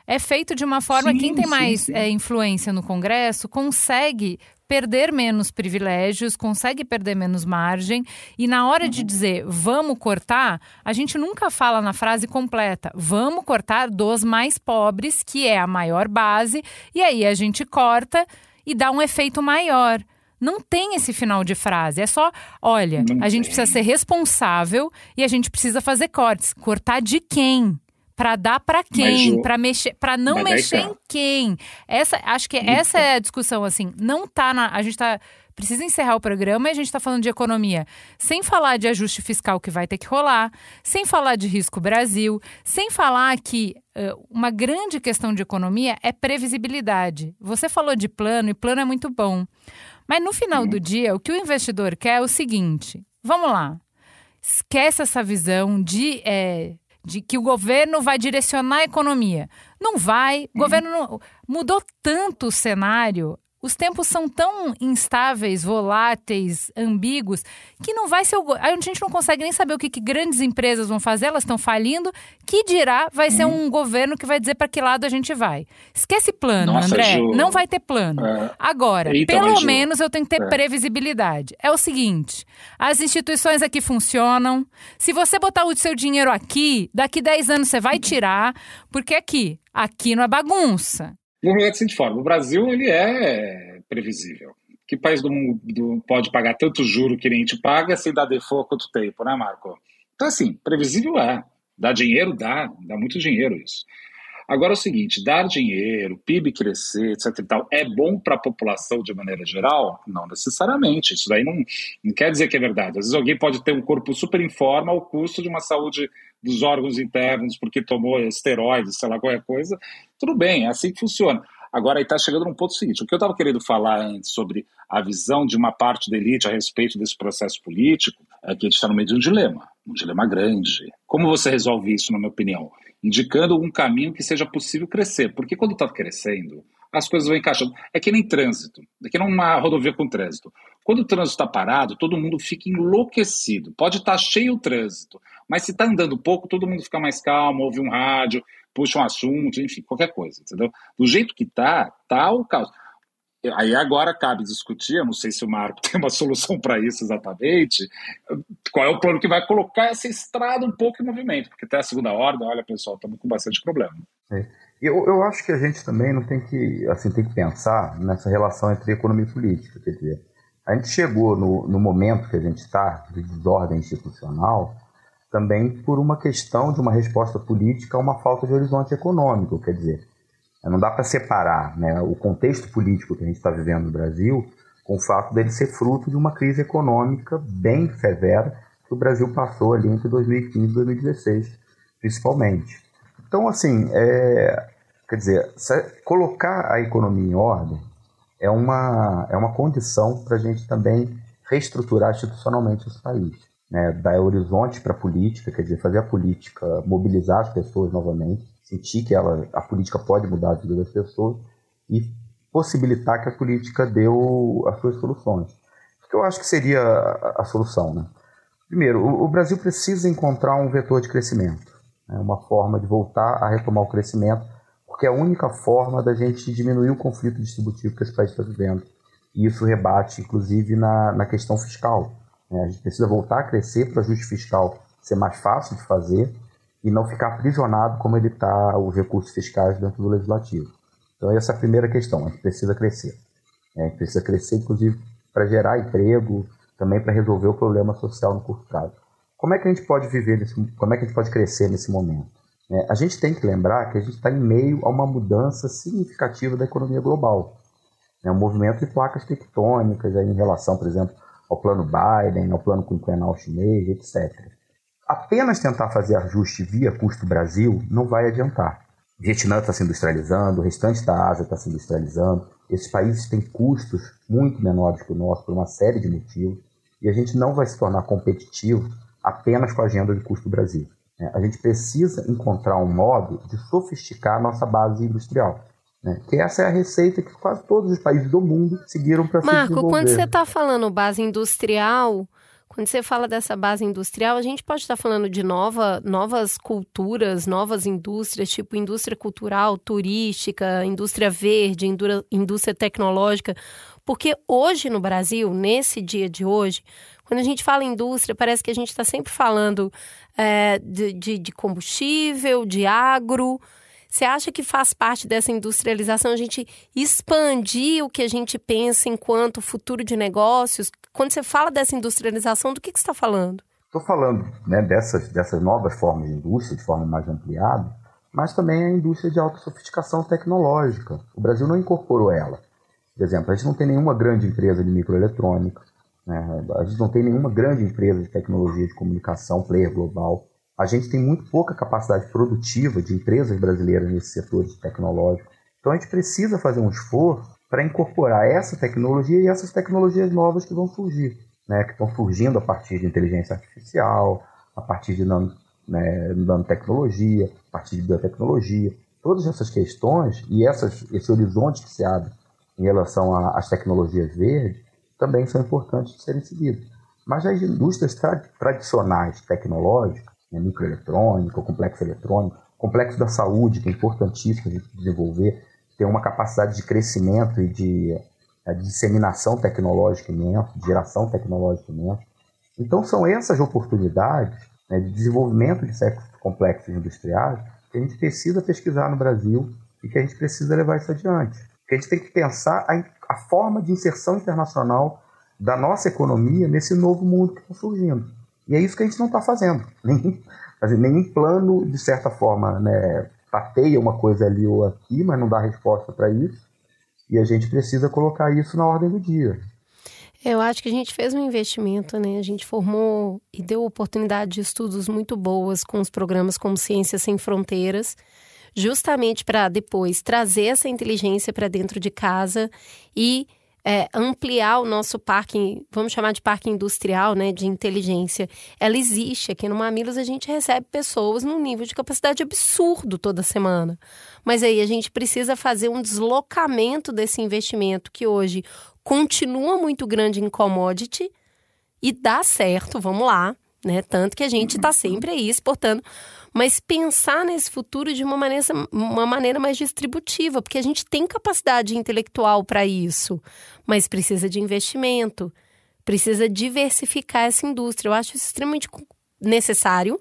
É feito de uma forma. Sim, quem tem sim, mais sim. É, influência no Congresso consegue perder menos privilégios, consegue perder menos margem. E na hora de uhum. dizer vamos cortar, a gente nunca fala na frase completa. Vamos cortar dos mais pobres, que é a maior base, e aí a gente corta e dá um efeito maior. Não tem esse final de frase. É só, olha, Não a gente precisa ser responsável e a gente precisa fazer cortes. Cortar de quem? para dar para quem, para mexer, para não mexer em quem. Essa, acho que essa é a discussão assim. Não tá na, a gente tá precisa encerrar o programa e a gente está falando de economia, sem falar de ajuste fiscal que vai ter que rolar, sem falar de risco Brasil, sem falar que uh, uma grande questão de economia é previsibilidade. Você falou de plano e plano é muito bom, mas no final do dia o que o investidor quer é o seguinte: vamos lá, esquece essa visão de é, de que o governo vai direcionar a economia. Não vai. O governo não, mudou tanto o cenário os tempos são tão instáveis, voláteis, ambíguos, que não vai ser o. A gente não consegue nem saber o que, que grandes empresas vão fazer, elas estão falindo. Que dirá vai ser uhum. um governo que vai dizer para que lado a gente vai. Esquece plano, Nossa, André. Ju... Não vai ter plano. É... Agora, Eita, pelo menos eu tenho que ter é. previsibilidade. É o seguinte: as instituições aqui funcionam. Se você botar o seu dinheiro aqui, daqui 10 anos você vai tirar, porque aqui, aqui não é bagunça. Ver da seguinte forma: o Brasil ele é previsível. Que país do mundo pode pagar tanto juro que nem gente paga sem dar default quanto tempo, né, Marco? Então, assim, previsível é. Dá dinheiro? Dá. Dá muito dinheiro isso. Agora é o seguinte, dar dinheiro, PIB crescer, etc e tal, é bom para a população de maneira geral? Não necessariamente. Isso daí não, não quer dizer que é verdade. Às vezes alguém pode ter um corpo super em forma ao custo de uma saúde dos órgãos internos porque tomou esteroides, sei lá, qualquer coisa. Tudo bem, é assim que funciona. Agora, está chegando num ponto seguinte. O que eu estava querendo falar antes sobre a visão de uma parte da elite a respeito desse processo político é que a gente está no meio de um dilema, um dilema grande. Como você resolve isso, na minha opinião? Indicando um caminho que seja possível crescer. Porque quando está crescendo, as coisas vão encaixando. É que nem trânsito, é que nem uma rodovia com trânsito. Quando o trânsito está parado, todo mundo fica enlouquecido. Pode estar tá cheio o trânsito, mas se está andando pouco, todo mundo fica mais calmo, ouve um rádio, puxa um assunto, enfim, qualquer coisa, entendeu? Do jeito que está, tá o caos. Aí agora cabe discutir, eu não sei se o Marco [laughs] tem uma solução para isso exatamente, qual é o plano que vai colocar essa estrada um pouco em movimento, porque até a segunda ordem, olha pessoal, estamos com bastante problema. É. Eu, eu acho que a gente também não tem que, assim, tem que pensar nessa relação entre economia e política, quer dizer, a gente chegou no, no momento que a gente está, de desordem institucional, também por uma questão de uma resposta política a uma falta de horizonte econômico, quer dizer, não dá para separar né, o contexto político que a gente está vivendo no Brasil com o fato dele ser fruto de uma crise econômica bem severa, que o Brasil passou ali entre 2015 e 2016, principalmente. Então, assim, é, quer dizer, colocar a economia em ordem é uma, é uma condição para a gente também reestruturar institucionalmente esse país. Né? Dar horizonte para a política, quer dizer, fazer a política mobilizar as pessoas novamente, sentir que ela, a política pode mudar a vida das pessoas e possibilitar que a política dê as suas soluções. O que eu acho que seria a, a solução? Né? Primeiro, o, o, Brasil precisa encontrar um vetor de crescimento, né? uma forma de voltar a retomar o crescimento, porque é a única forma da gente diminuir o conflito distributivo que esse país está vivendo. E isso rebate, inclusive, na, na questão fiscal. Né? A gente precisa voltar a crescer para o ajuste fiscal ser mais fácil de fazer e não ficar aprisionado como ele está os recursos fiscais dentro do legislativo. Então essa é a primeira questão, a gente precisa crescer. É, a gente precisa crescer, inclusive, para gerar emprego, também para resolver o problema social no curto prazo. Como é que a gente pode viver, nesse, como é que a gente pode crescer nesse momento? É, a gente tem que lembrar que a gente está em meio a uma mudança significativa da economia global. É um movimento de placas tectônicas aí em relação, por exemplo, ao plano Biden, ao plano quinquenal chinês, etc. Apenas tentar fazer ajuste via custo Brasil não vai adiantar. O Vietnã está se industrializando, o restante da Ásia está se industrializando. Esses países têm custos muito menores que o nosso por uma série de motivos e a gente não vai se tornar competitivo apenas com a agenda de custo Brasil. É, a gente precisa encontrar um modo de sofisticar a nossa base industrial. Né? Que essa é a receita que quase todos os países do mundo seguiram para se desenvolver. Marco, quando você está falando base industrial, quando você fala dessa base industrial, a gente pode estar falando de nova, novas culturas, novas indústrias, tipo indústria cultural, turística, indústria verde, indústria tecnológica. Porque hoje no Brasil, nesse dia de hoje, quando a gente fala indústria, parece que a gente está sempre falando é, de, de, de combustível, de agro. Você acha que faz parte dessa industrialização a gente expandir o que a gente pensa enquanto futuro de negócios? Quando você fala dessa industrialização, do que, que você está falando? Estou falando né, dessas, dessas novas formas de indústria, de forma mais ampliada, mas também a indústria de alta sofisticação tecnológica. O Brasil não incorporou ela. Por exemplo, a gente não tem nenhuma grande empresa de microeletrônica, né? a gente não tem nenhuma grande empresa de tecnologia de comunicação, player global. A gente tem muito pouca capacidade produtiva de empresas brasileiras nesse setor tecnológico. Então a gente precisa fazer um esforço para incorporar essa tecnologia e essas tecnologias novas que vão surgir, né? que estão surgindo a partir de inteligência artificial, a partir de nano, né, nanotecnologia, a partir de biotecnologia. Todas essas questões e essas, esse horizonte que se abre em relação às tecnologias verdes também são importantes de serem seguidas. Mas as indústrias tradicionais tecnológicas, né, microeletrônica, complexo eletrônico, complexo da saúde, que é importantíssimo a gente desenvolver, ter uma capacidade de crescimento e de, eh, de disseminação tecnológica imensa, de geração tecnológica imensa. Então, são essas oportunidades né, de desenvolvimento de complexos industriais que a gente precisa pesquisar no Brasil e que a gente precisa levar isso adiante. A gente tem que pensar a, a forma de inserção internacional da nossa economia nesse novo mundo que está surgindo. E é isso que a gente não está fazendo. [laughs] Nem, nenhum plano, de certa forma, né, tateia uma coisa ali ou aqui, mas não dá resposta para isso. E a gente precisa colocar isso na ordem do dia. Eu acho que a gente fez um investimento, né? A gente formou e deu oportunidade de estudos muito boas com os programas como Ciências Sem Fronteiras, justamente para depois trazer essa inteligência para dentro de casa e é, ampliar o nosso parque, vamos chamar de parque industrial, né, de inteligência, ela existe. Aqui no Mamilos a gente recebe pessoas num nível de capacidade absurdo toda semana. Mas aí a gente precisa fazer um deslocamento desse investimento que hoje continua muito grande em commodity e dá certo, vamos lá, né? Tanto que a gente está sempre aí exportando mas pensar nesse futuro de uma maneira, uma maneira mais distributiva, porque a gente tem capacidade intelectual para isso, mas precisa de investimento, precisa diversificar essa indústria. Eu acho isso extremamente necessário,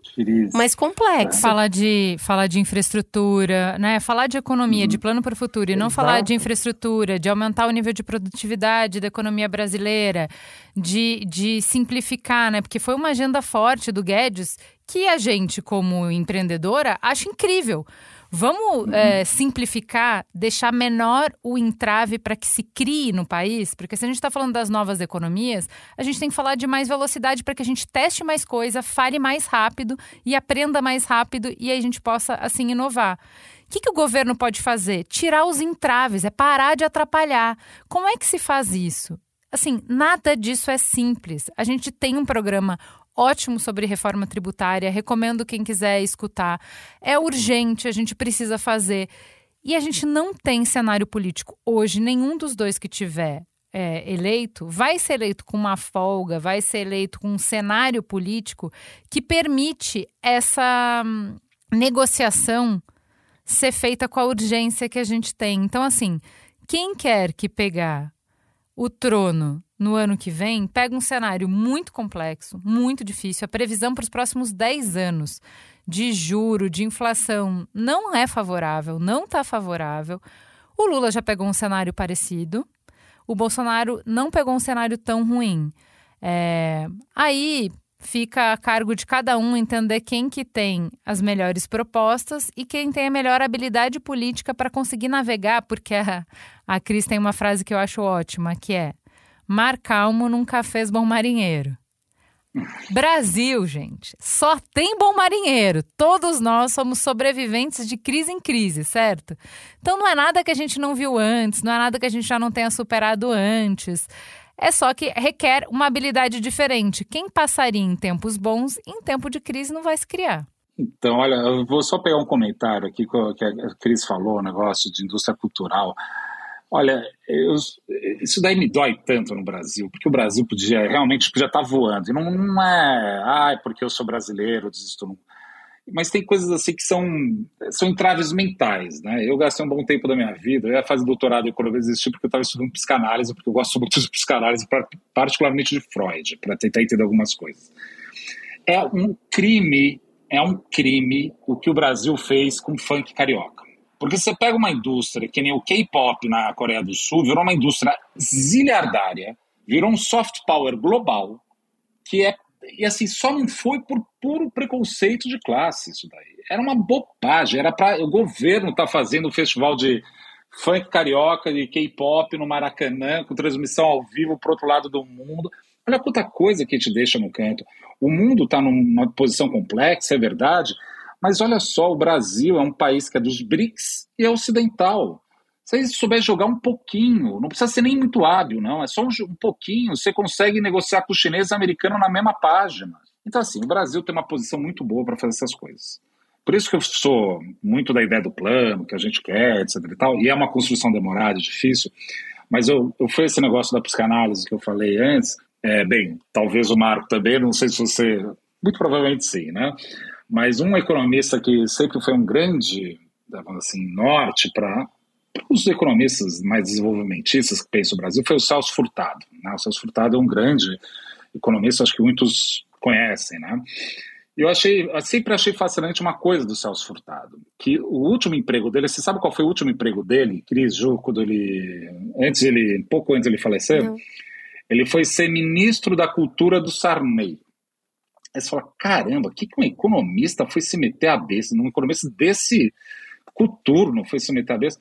mas complexo. Falar de, falar de infraestrutura, né? Falar de economia, uhum. de plano para o futuro, e não Exato. falar de infraestrutura, de aumentar o nível de produtividade da economia brasileira, de, de simplificar, né? Porque foi uma agenda forte do Guedes que a gente, como empreendedora, acha incrível. Vamos é, simplificar, deixar menor o entrave para que se crie no país? Porque se a gente está falando das novas economias, a gente tem que falar de mais velocidade para que a gente teste mais coisa, fale mais rápido e aprenda mais rápido e aí a gente possa, assim, inovar. O que, que o governo pode fazer? Tirar os entraves, é parar de atrapalhar. Como é que se faz isso? Assim, nada disso é simples. A gente tem um programa ótimo sobre reforma tributária, recomendo quem quiser escutar. É urgente, a gente precisa fazer. E a gente não tem cenário político hoje, nenhum dos dois que tiver é, eleito vai ser eleito com uma folga, vai ser eleito com um cenário político que permite essa hum, negociação ser feita com a urgência que a gente tem. Então, assim, quem quer que pegar o trono no ano que vem, pega um cenário muito complexo, muito difícil. A previsão para os próximos 10 anos de juro, de inflação, não é favorável, não está favorável. O Lula já pegou um cenário parecido. O Bolsonaro não pegou um cenário tão ruim. É... Aí fica a cargo de cada um entender quem que tem as melhores propostas e quem tem a melhor habilidade política para conseguir navegar, porque a, a Cris tem uma frase que eu acho ótima, que é Mar calmo nunca fez bom marinheiro. Brasil, gente, só tem bom marinheiro. Todos nós somos sobreviventes de crise em crise, certo? Então não é nada que a gente não viu antes, não é nada que a gente já não tenha superado antes. É só que requer uma habilidade diferente. Quem passaria em tempos bons, em tempo de crise não vai se criar. Então, olha, eu vou só pegar um comentário aqui que a Cris falou, o negócio de indústria cultural. Olha, eu, isso daí me dói tanto no Brasil, porque o Brasil podia realmente podia estar voando. E não, não é, ah, é porque eu sou brasileiro, desisto. Não mas tem coisas assim que são, são entraves mentais, né? Eu gastei um bom tempo da minha vida, eu ia fazer doutorado em economia existir porque eu estava estudando psicanálise, porque eu gosto muito de psicanálise, particularmente de Freud, para tentar entender algumas coisas. É um crime, é um crime o que o Brasil fez com funk carioca. Porque você pega uma indústria que nem o K-pop na Coreia do Sul, virou uma indústria ziliardária, virou um soft power global, que é e assim, só não foi por puro preconceito de classe isso daí. Era uma bobagem, era para o governo estar tá fazendo um festival de funk carioca, de K-pop no Maracanã, com transmissão ao vivo para outro lado do mundo. Olha quanta coisa que te deixa no canto. O mundo está numa posição complexa, é verdade, mas olha só, o Brasil é um país que é dos BRICS e é ocidental. Se você souber jogar um pouquinho, não precisa ser nem muito hábil, não, é só um, um pouquinho, você consegue negociar com o chinês e o americano na mesma página. Então, assim, o Brasil tem uma posição muito boa para fazer essas coisas. Por isso que eu sou muito da ideia do plano, que a gente quer, etc e tal, e é uma construção demorada, difícil, mas eu, eu fui esse negócio da psicanálise que eu falei antes, é, bem, talvez o Marco também, não sei se você, muito provavelmente sim, né? Mas um economista que sempre foi um grande, assim, norte para os economistas mais desenvolvimentistas que pensam o Brasil foi o Celso Furtado. Né? O Celso Furtado é um grande economista, acho que muitos conhecem, né? Eu achei, eu sempre achei fascinante uma coisa do Celso Furtado, que o último emprego dele, você sabe qual foi o último emprego dele, Cris Ju, quando ele, antes ele, pouco antes ele falecer? Não. Ele foi ser ministro da cultura do Sarney. Aí você fala, caramba, o que, que um economista foi se meter a besta, um economista desse coturno foi se meter a besta?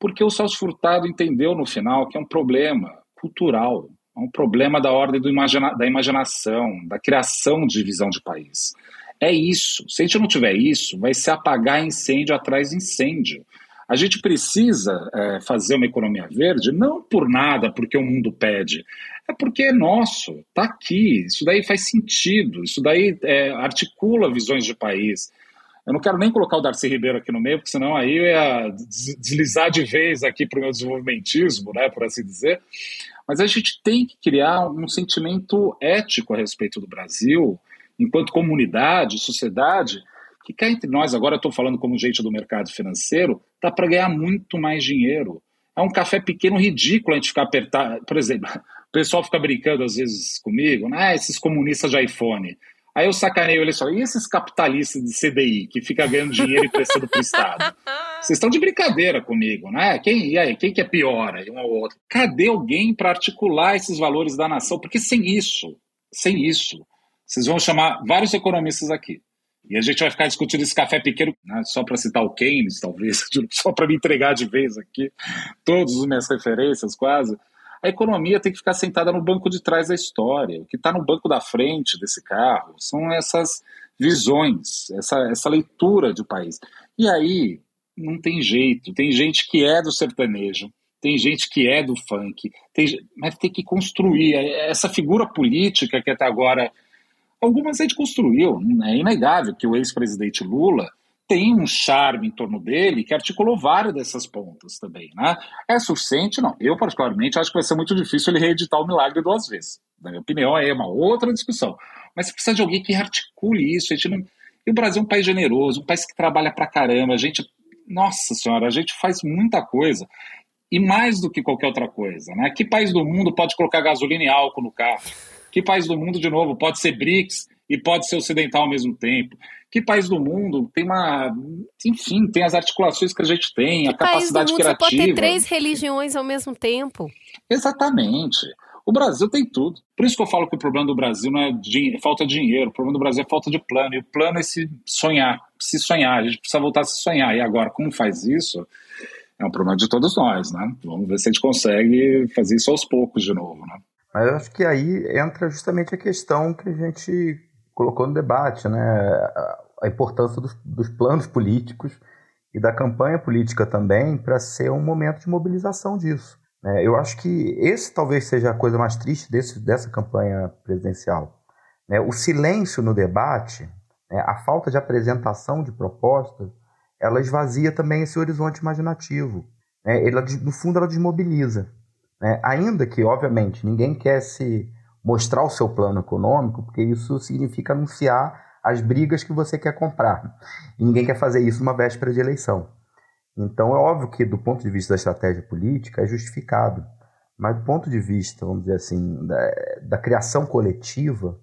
Porque o Celso Furtado entendeu no final que é um problema cultural, é um problema da ordem imagina da imaginação, da criação de visão de país. É isso. Se a gente não tiver isso, vai se apagar incêndio atrás de incêndio. A gente precisa é, fazer uma economia verde não por nada, porque o mundo pede, é porque é nosso, está aqui. Isso daí faz sentido, isso daí é, articula visões de país. Eu não quero nem colocar o Darcy Ribeiro aqui no meio, porque senão aí eu ia deslizar de vez aqui para o meu desenvolvimentismo, né, por assim dizer. Mas a gente tem que criar um sentimento ético a respeito do Brasil, enquanto comunidade, sociedade, que cá entre nós, agora eu estou falando como gente do mercado financeiro, tá para ganhar muito mais dinheiro. É um café pequeno ridículo a gente ficar apertado. Por exemplo, pessoal fica brincando às vezes comigo, né? Ah, esses comunistas de iPhone. Aí eu sacaneio ele só, e esses capitalistas de CDI que fica ganhando dinheiro e prestando para o Estado? [laughs] Vocês estão de brincadeira comigo, né? Quem, e aí, quem que é pior aí, um ou outro? Cadê alguém para articular esses valores da nação? Porque sem isso, sem isso, vocês vão chamar vários economistas aqui. E a gente vai ficar discutindo esse café pequeno, né, só para citar o Keynes, talvez, [laughs] só para me entregar de vez aqui, todas as minhas referências quase. A economia tem que ficar sentada no banco de trás da história. O que está no banco da frente desse carro são essas visões, essa, essa leitura de país. E aí, não tem jeito. Tem gente que é do sertanejo, tem gente que é do funk, tem, mas tem que construir. Essa figura política que até agora. Algumas a gente construiu, é inegável que o ex-presidente Lula tem um charme em torno dele que articulou várias dessas pontas também. Né? É suficiente? Não. Eu, particularmente, acho que vai ser muito difícil ele reeditar o milagre duas vezes. Na minha opinião, é uma outra discussão. Mas você precisa de alguém que articule isso. Não... E o Brasil é um país generoso, um país que trabalha pra caramba. A gente nossa senhora, a gente faz muita coisa. E mais do que qualquer outra coisa, né? Que país do mundo pode colocar gasolina e álcool no carro? Que país do mundo, de novo, pode ser BRICS e pode ser ocidental ao mesmo tempo? Que país do mundo tem uma. Enfim, tem as articulações que a gente tem, que a capacidade país do mundo criativa. Você pode ter três religiões ao mesmo tempo. Exatamente. O Brasil tem tudo. Por isso que eu falo que o problema do Brasil não é falta de dinheiro, o problema do Brasil é falta de plano. E o plano é se sonhar, se sonhar. A gente precisa voltar a se sonhar. E agora, como faz isso? É um problema de todos nós, né? Vamos ver se a gente consegue fazer isso aos poucos de novo, né? Mas eu acho que aí entra justamente a questão que a gente colocou no debate, né? A importância dos, dos planos políticos e da campanha política também para ser um momento de mobilização disso. É, eu acho que esse talvez seja a coisa mais triste desse, dessa campanha presidencial. É, o silêncio no debate, é, a falta de apresentação de propostas, ela esvazia também esse horizonte imaginativo. Né? Ela, no fundo, ela desmobiliza. Né? Ainda que, obviamente, ninguém quer se mostrar o seu plano econômico, porque isso significa anunciar as brigas que você quer comprar. E ninguém quer fazer isso numa véspera de eleição. Então é óbvio que do ponto de vista da estratégia política é justificado, mas do ponto de vista, vamos dizer assim, da, da criação coletiva,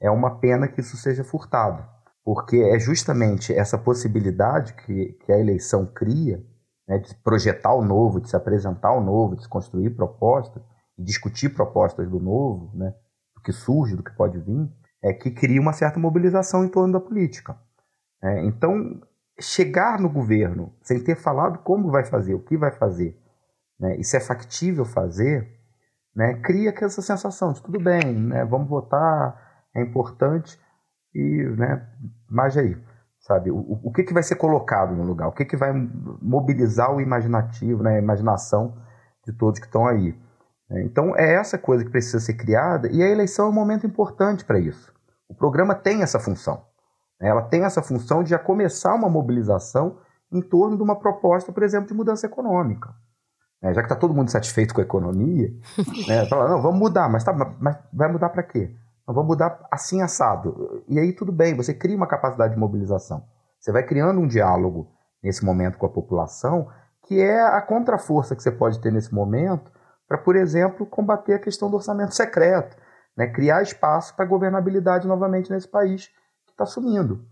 é uma pena que isso seja furtado, porque é justamente essa possibilidade que, que a eleição cria né, de projetar o novo, de se apresentar o novo, de se construir propostas, discutir propostas do novo, né, que surge, do que pode vir, é que cria uma certa mobilização em torno da política. É, então, chegar no governo sem ter falado como vai fazer, o que vai fazer, né, e se é factível fazer, né, cria essa sensação de tudo bem, né, vamos votar, é importante, e, né, mas aí, sabe, o, o que, que vai ser colocado no lugar, o que, que vai mobilizar o imaginativo, né, a imaginação de todos que estão aí. Né. Então é essa coisa que precisa ser criada e a eleição é um momento importante para isso. O programa tem essa função. Ela tem essa função de já começar uma mobilização em torno de uma proposta, por exemplo, de mudança econômica. É, já que está todo mundo satisfeito com a economia, [laughs] né, fala, não, vamos mudar, mas, tá, mas vai mudar para quê? Não, vamos mudar assim assado. E aí tudo bem, você cria uma capacidade de mobilização. Você vai criando um diálogo nesse momento com a população, que é a contraforça que você pode ter nesse momento para, por exemplo, combater a questão do orçamento secreto, né, criar espaço para governabilidade novamente nesse país está sumindo.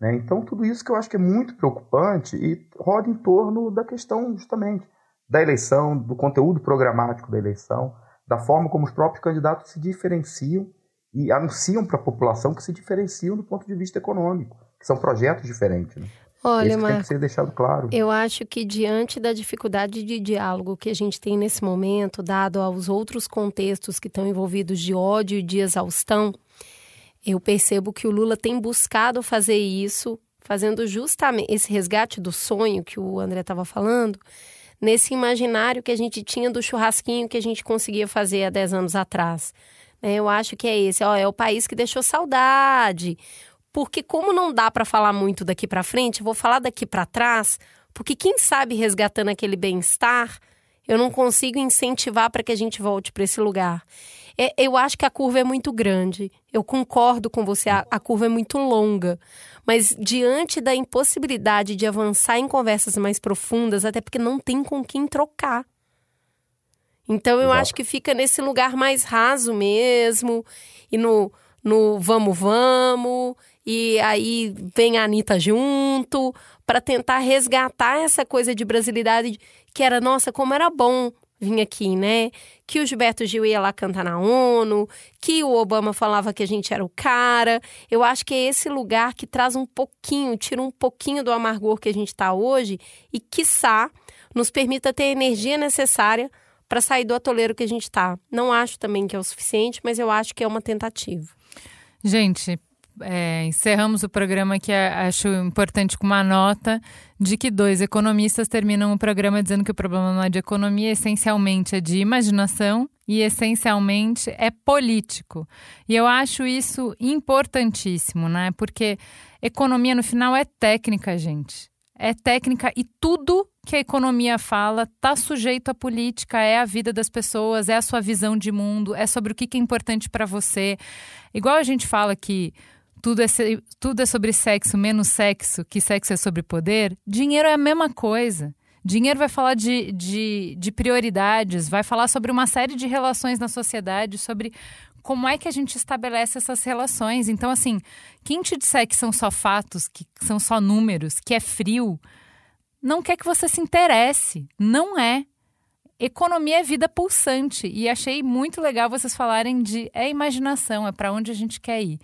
Né? Então, tudo isso que eu acho que é muito preocupante e roda em torno da questão justamente da eleição, do conteúdo programático da eleição, da forma como os próprios candidatos se diferenciam e anunciam para a população que se diferenciam do ponto de vista econômico, que são projetos diferentes. Né? Olha, Isso tem que ser deixado claro. Eu acho que diante da dificuldade de diálogo que a gente tem nesse momento, dado aos outros contextos que estão envolvidos de ódio e de exaustão, eu percebo que o Lula tem buscado fazer isso, fazendo justamente esse resgate do sonho que o André estava falando, nesse imaginário que a gente tinha do churrasquinho que a gente conseguia fazer há 10 anos atrás. Né, eu acho que é esse, ó, é o país que deixou saudade. Porque como não dá para falar muito daqui para frente, eu vou falar daqui para trás, porque quem sabe resgatando aquele bem-estar, eu não consigo incentivar para que a gente volte para esse lugar. É, eu acho que a curva é muito grande. Eu concordo com você, a, a curva é muito longa. Mas diante da impossibilidade de avançar em conversas mais profundas, até porque não tem com quem trocar. Então eu Exato. acho que fica nesse lugar mais raso mesmo, e no, no vamos, vamos, e aí vem a Anitta junto, para tentar resgatar essa coisa de brasilidade que era, nossa, como era bom vir aqui, né? Que o Gilberto Gil ia lá cantar na ONU, que o Obama falava que a gente era o cara. Eu acho que é esse lugar que traz um pouquinho, tira um pouquinho do amargor que a gente está hoje e, quiçá, nos permita ter a energia necessária para sair do atoleiro que a gente está. Não acho também que é o suficiente, mas eu acho que é uma tentativa. Gente, é, encerramos o programa que acho importante com uma nota de que dois economistas terminam o programa dizendo que o problema não é de economia, essencialmente é de imaginação e essencialmente é político. E eu acho isso importantíssimo, né? Porque economia no final é técnica, gente. É técnica e tudo que a economia fala está sujeito à política, é a vida das pessoas, é a sua visão de mundo, é sobre o que é importante para você. Igual a gente fala que tudo é, tudo é sobre sexo, menos sexo, que sexo é sobre poder, dinheiro é a mesma coisa. Dinheiro vai falar de, de, de prioridades, vai falar sobre uma série de relações na sociedade, sobre como é que a gente estabelece essas relações. Então, assim, quem te disser que são só fatos, que são só números, que é frio, não quer que você se interesse. Não é. Economia é vida pulsante. E achei muito legal vocês falarem de é imaginação, é para onde a gente quer ir.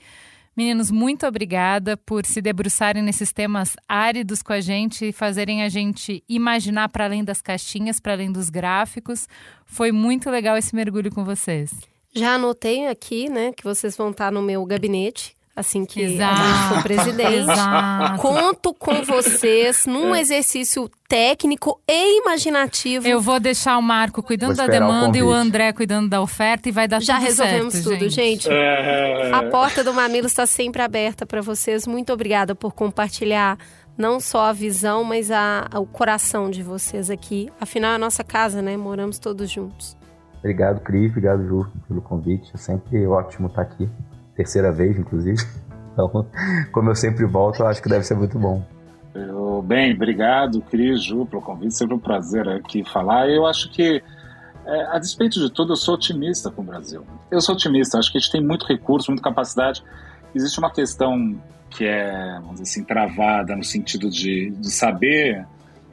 Meninos, muito obrigada por se debruçarem nesses temas áridos com a gente e fazerem a gente imaginar para além das caixinhas, para além dos gráficos. Foi muito legal esse mergulho com vocês. Já anotei aqui, né, que vocês vão estar no meu gabinete assim que Exato. a gente for presidente. Exato. Conto com vocês num [laughs] é. exercício técnico e imaginativo. Eu vou deixar o Marco cuidando da demanda o e o André cuidando da oferta e vai dar Já tudo certo. Já resolvemos tudo, gente. gente. É... A porta do Mamilo está sempre aberta para vocês. Muito obrigada por compartilhar não só a visão, mas a, o coração de vocês aqui. Afinal, é a nossa casa, né? Moramos todos juntos. Obrigado, Cris. Obrigado, Ju, pelo convite. É sempre ótimo estar aqui terceira vez, inclusive. Então, [laughs] como eu sempre volto, eu acho que deve ser muito bom. Eu, bem, obrigado, Cris, Ju, pelo convite. Sempre um prazer aqui falar. Eu acho que, é, a despeito de tudo, eu sou otimista com o Brasil. Eu sou otimista. Acho que a gente tem muito recurso, muita capacidade. Existe uma questão que é, vamos dizer assim, travada no sentido de, de saber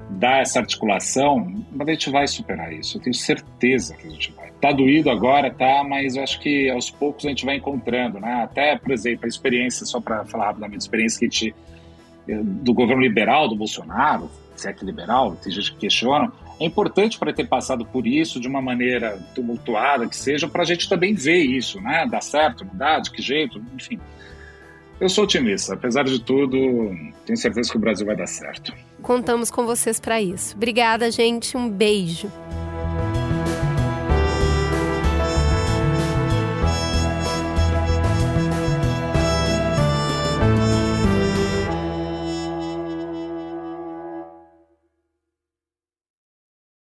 dar essa articulação, mas a gente vai superar isso. Eu tenho certeza que a gente vai. Tá doído agora, tá, mas eu acho que aos poucos a gente vai encontrando, né? Até, por exemplo, a experiência, só para falar rapidamente, a experiência que a gente, eh, do governo liberal, do Bolsonaro, se é que liberal, tem gente que questiona, é importante para ter passado por isso de uma maneira tumultuada que seja, para a gente também ver isso, né? Dar certo, mudar, de que jeito, enfim. Eu sou otimista, apesar de tudo, tenho certeza que o Brasil vai dar certo. Contamos com vocês para isso. Obrigada, gente. Um beijo.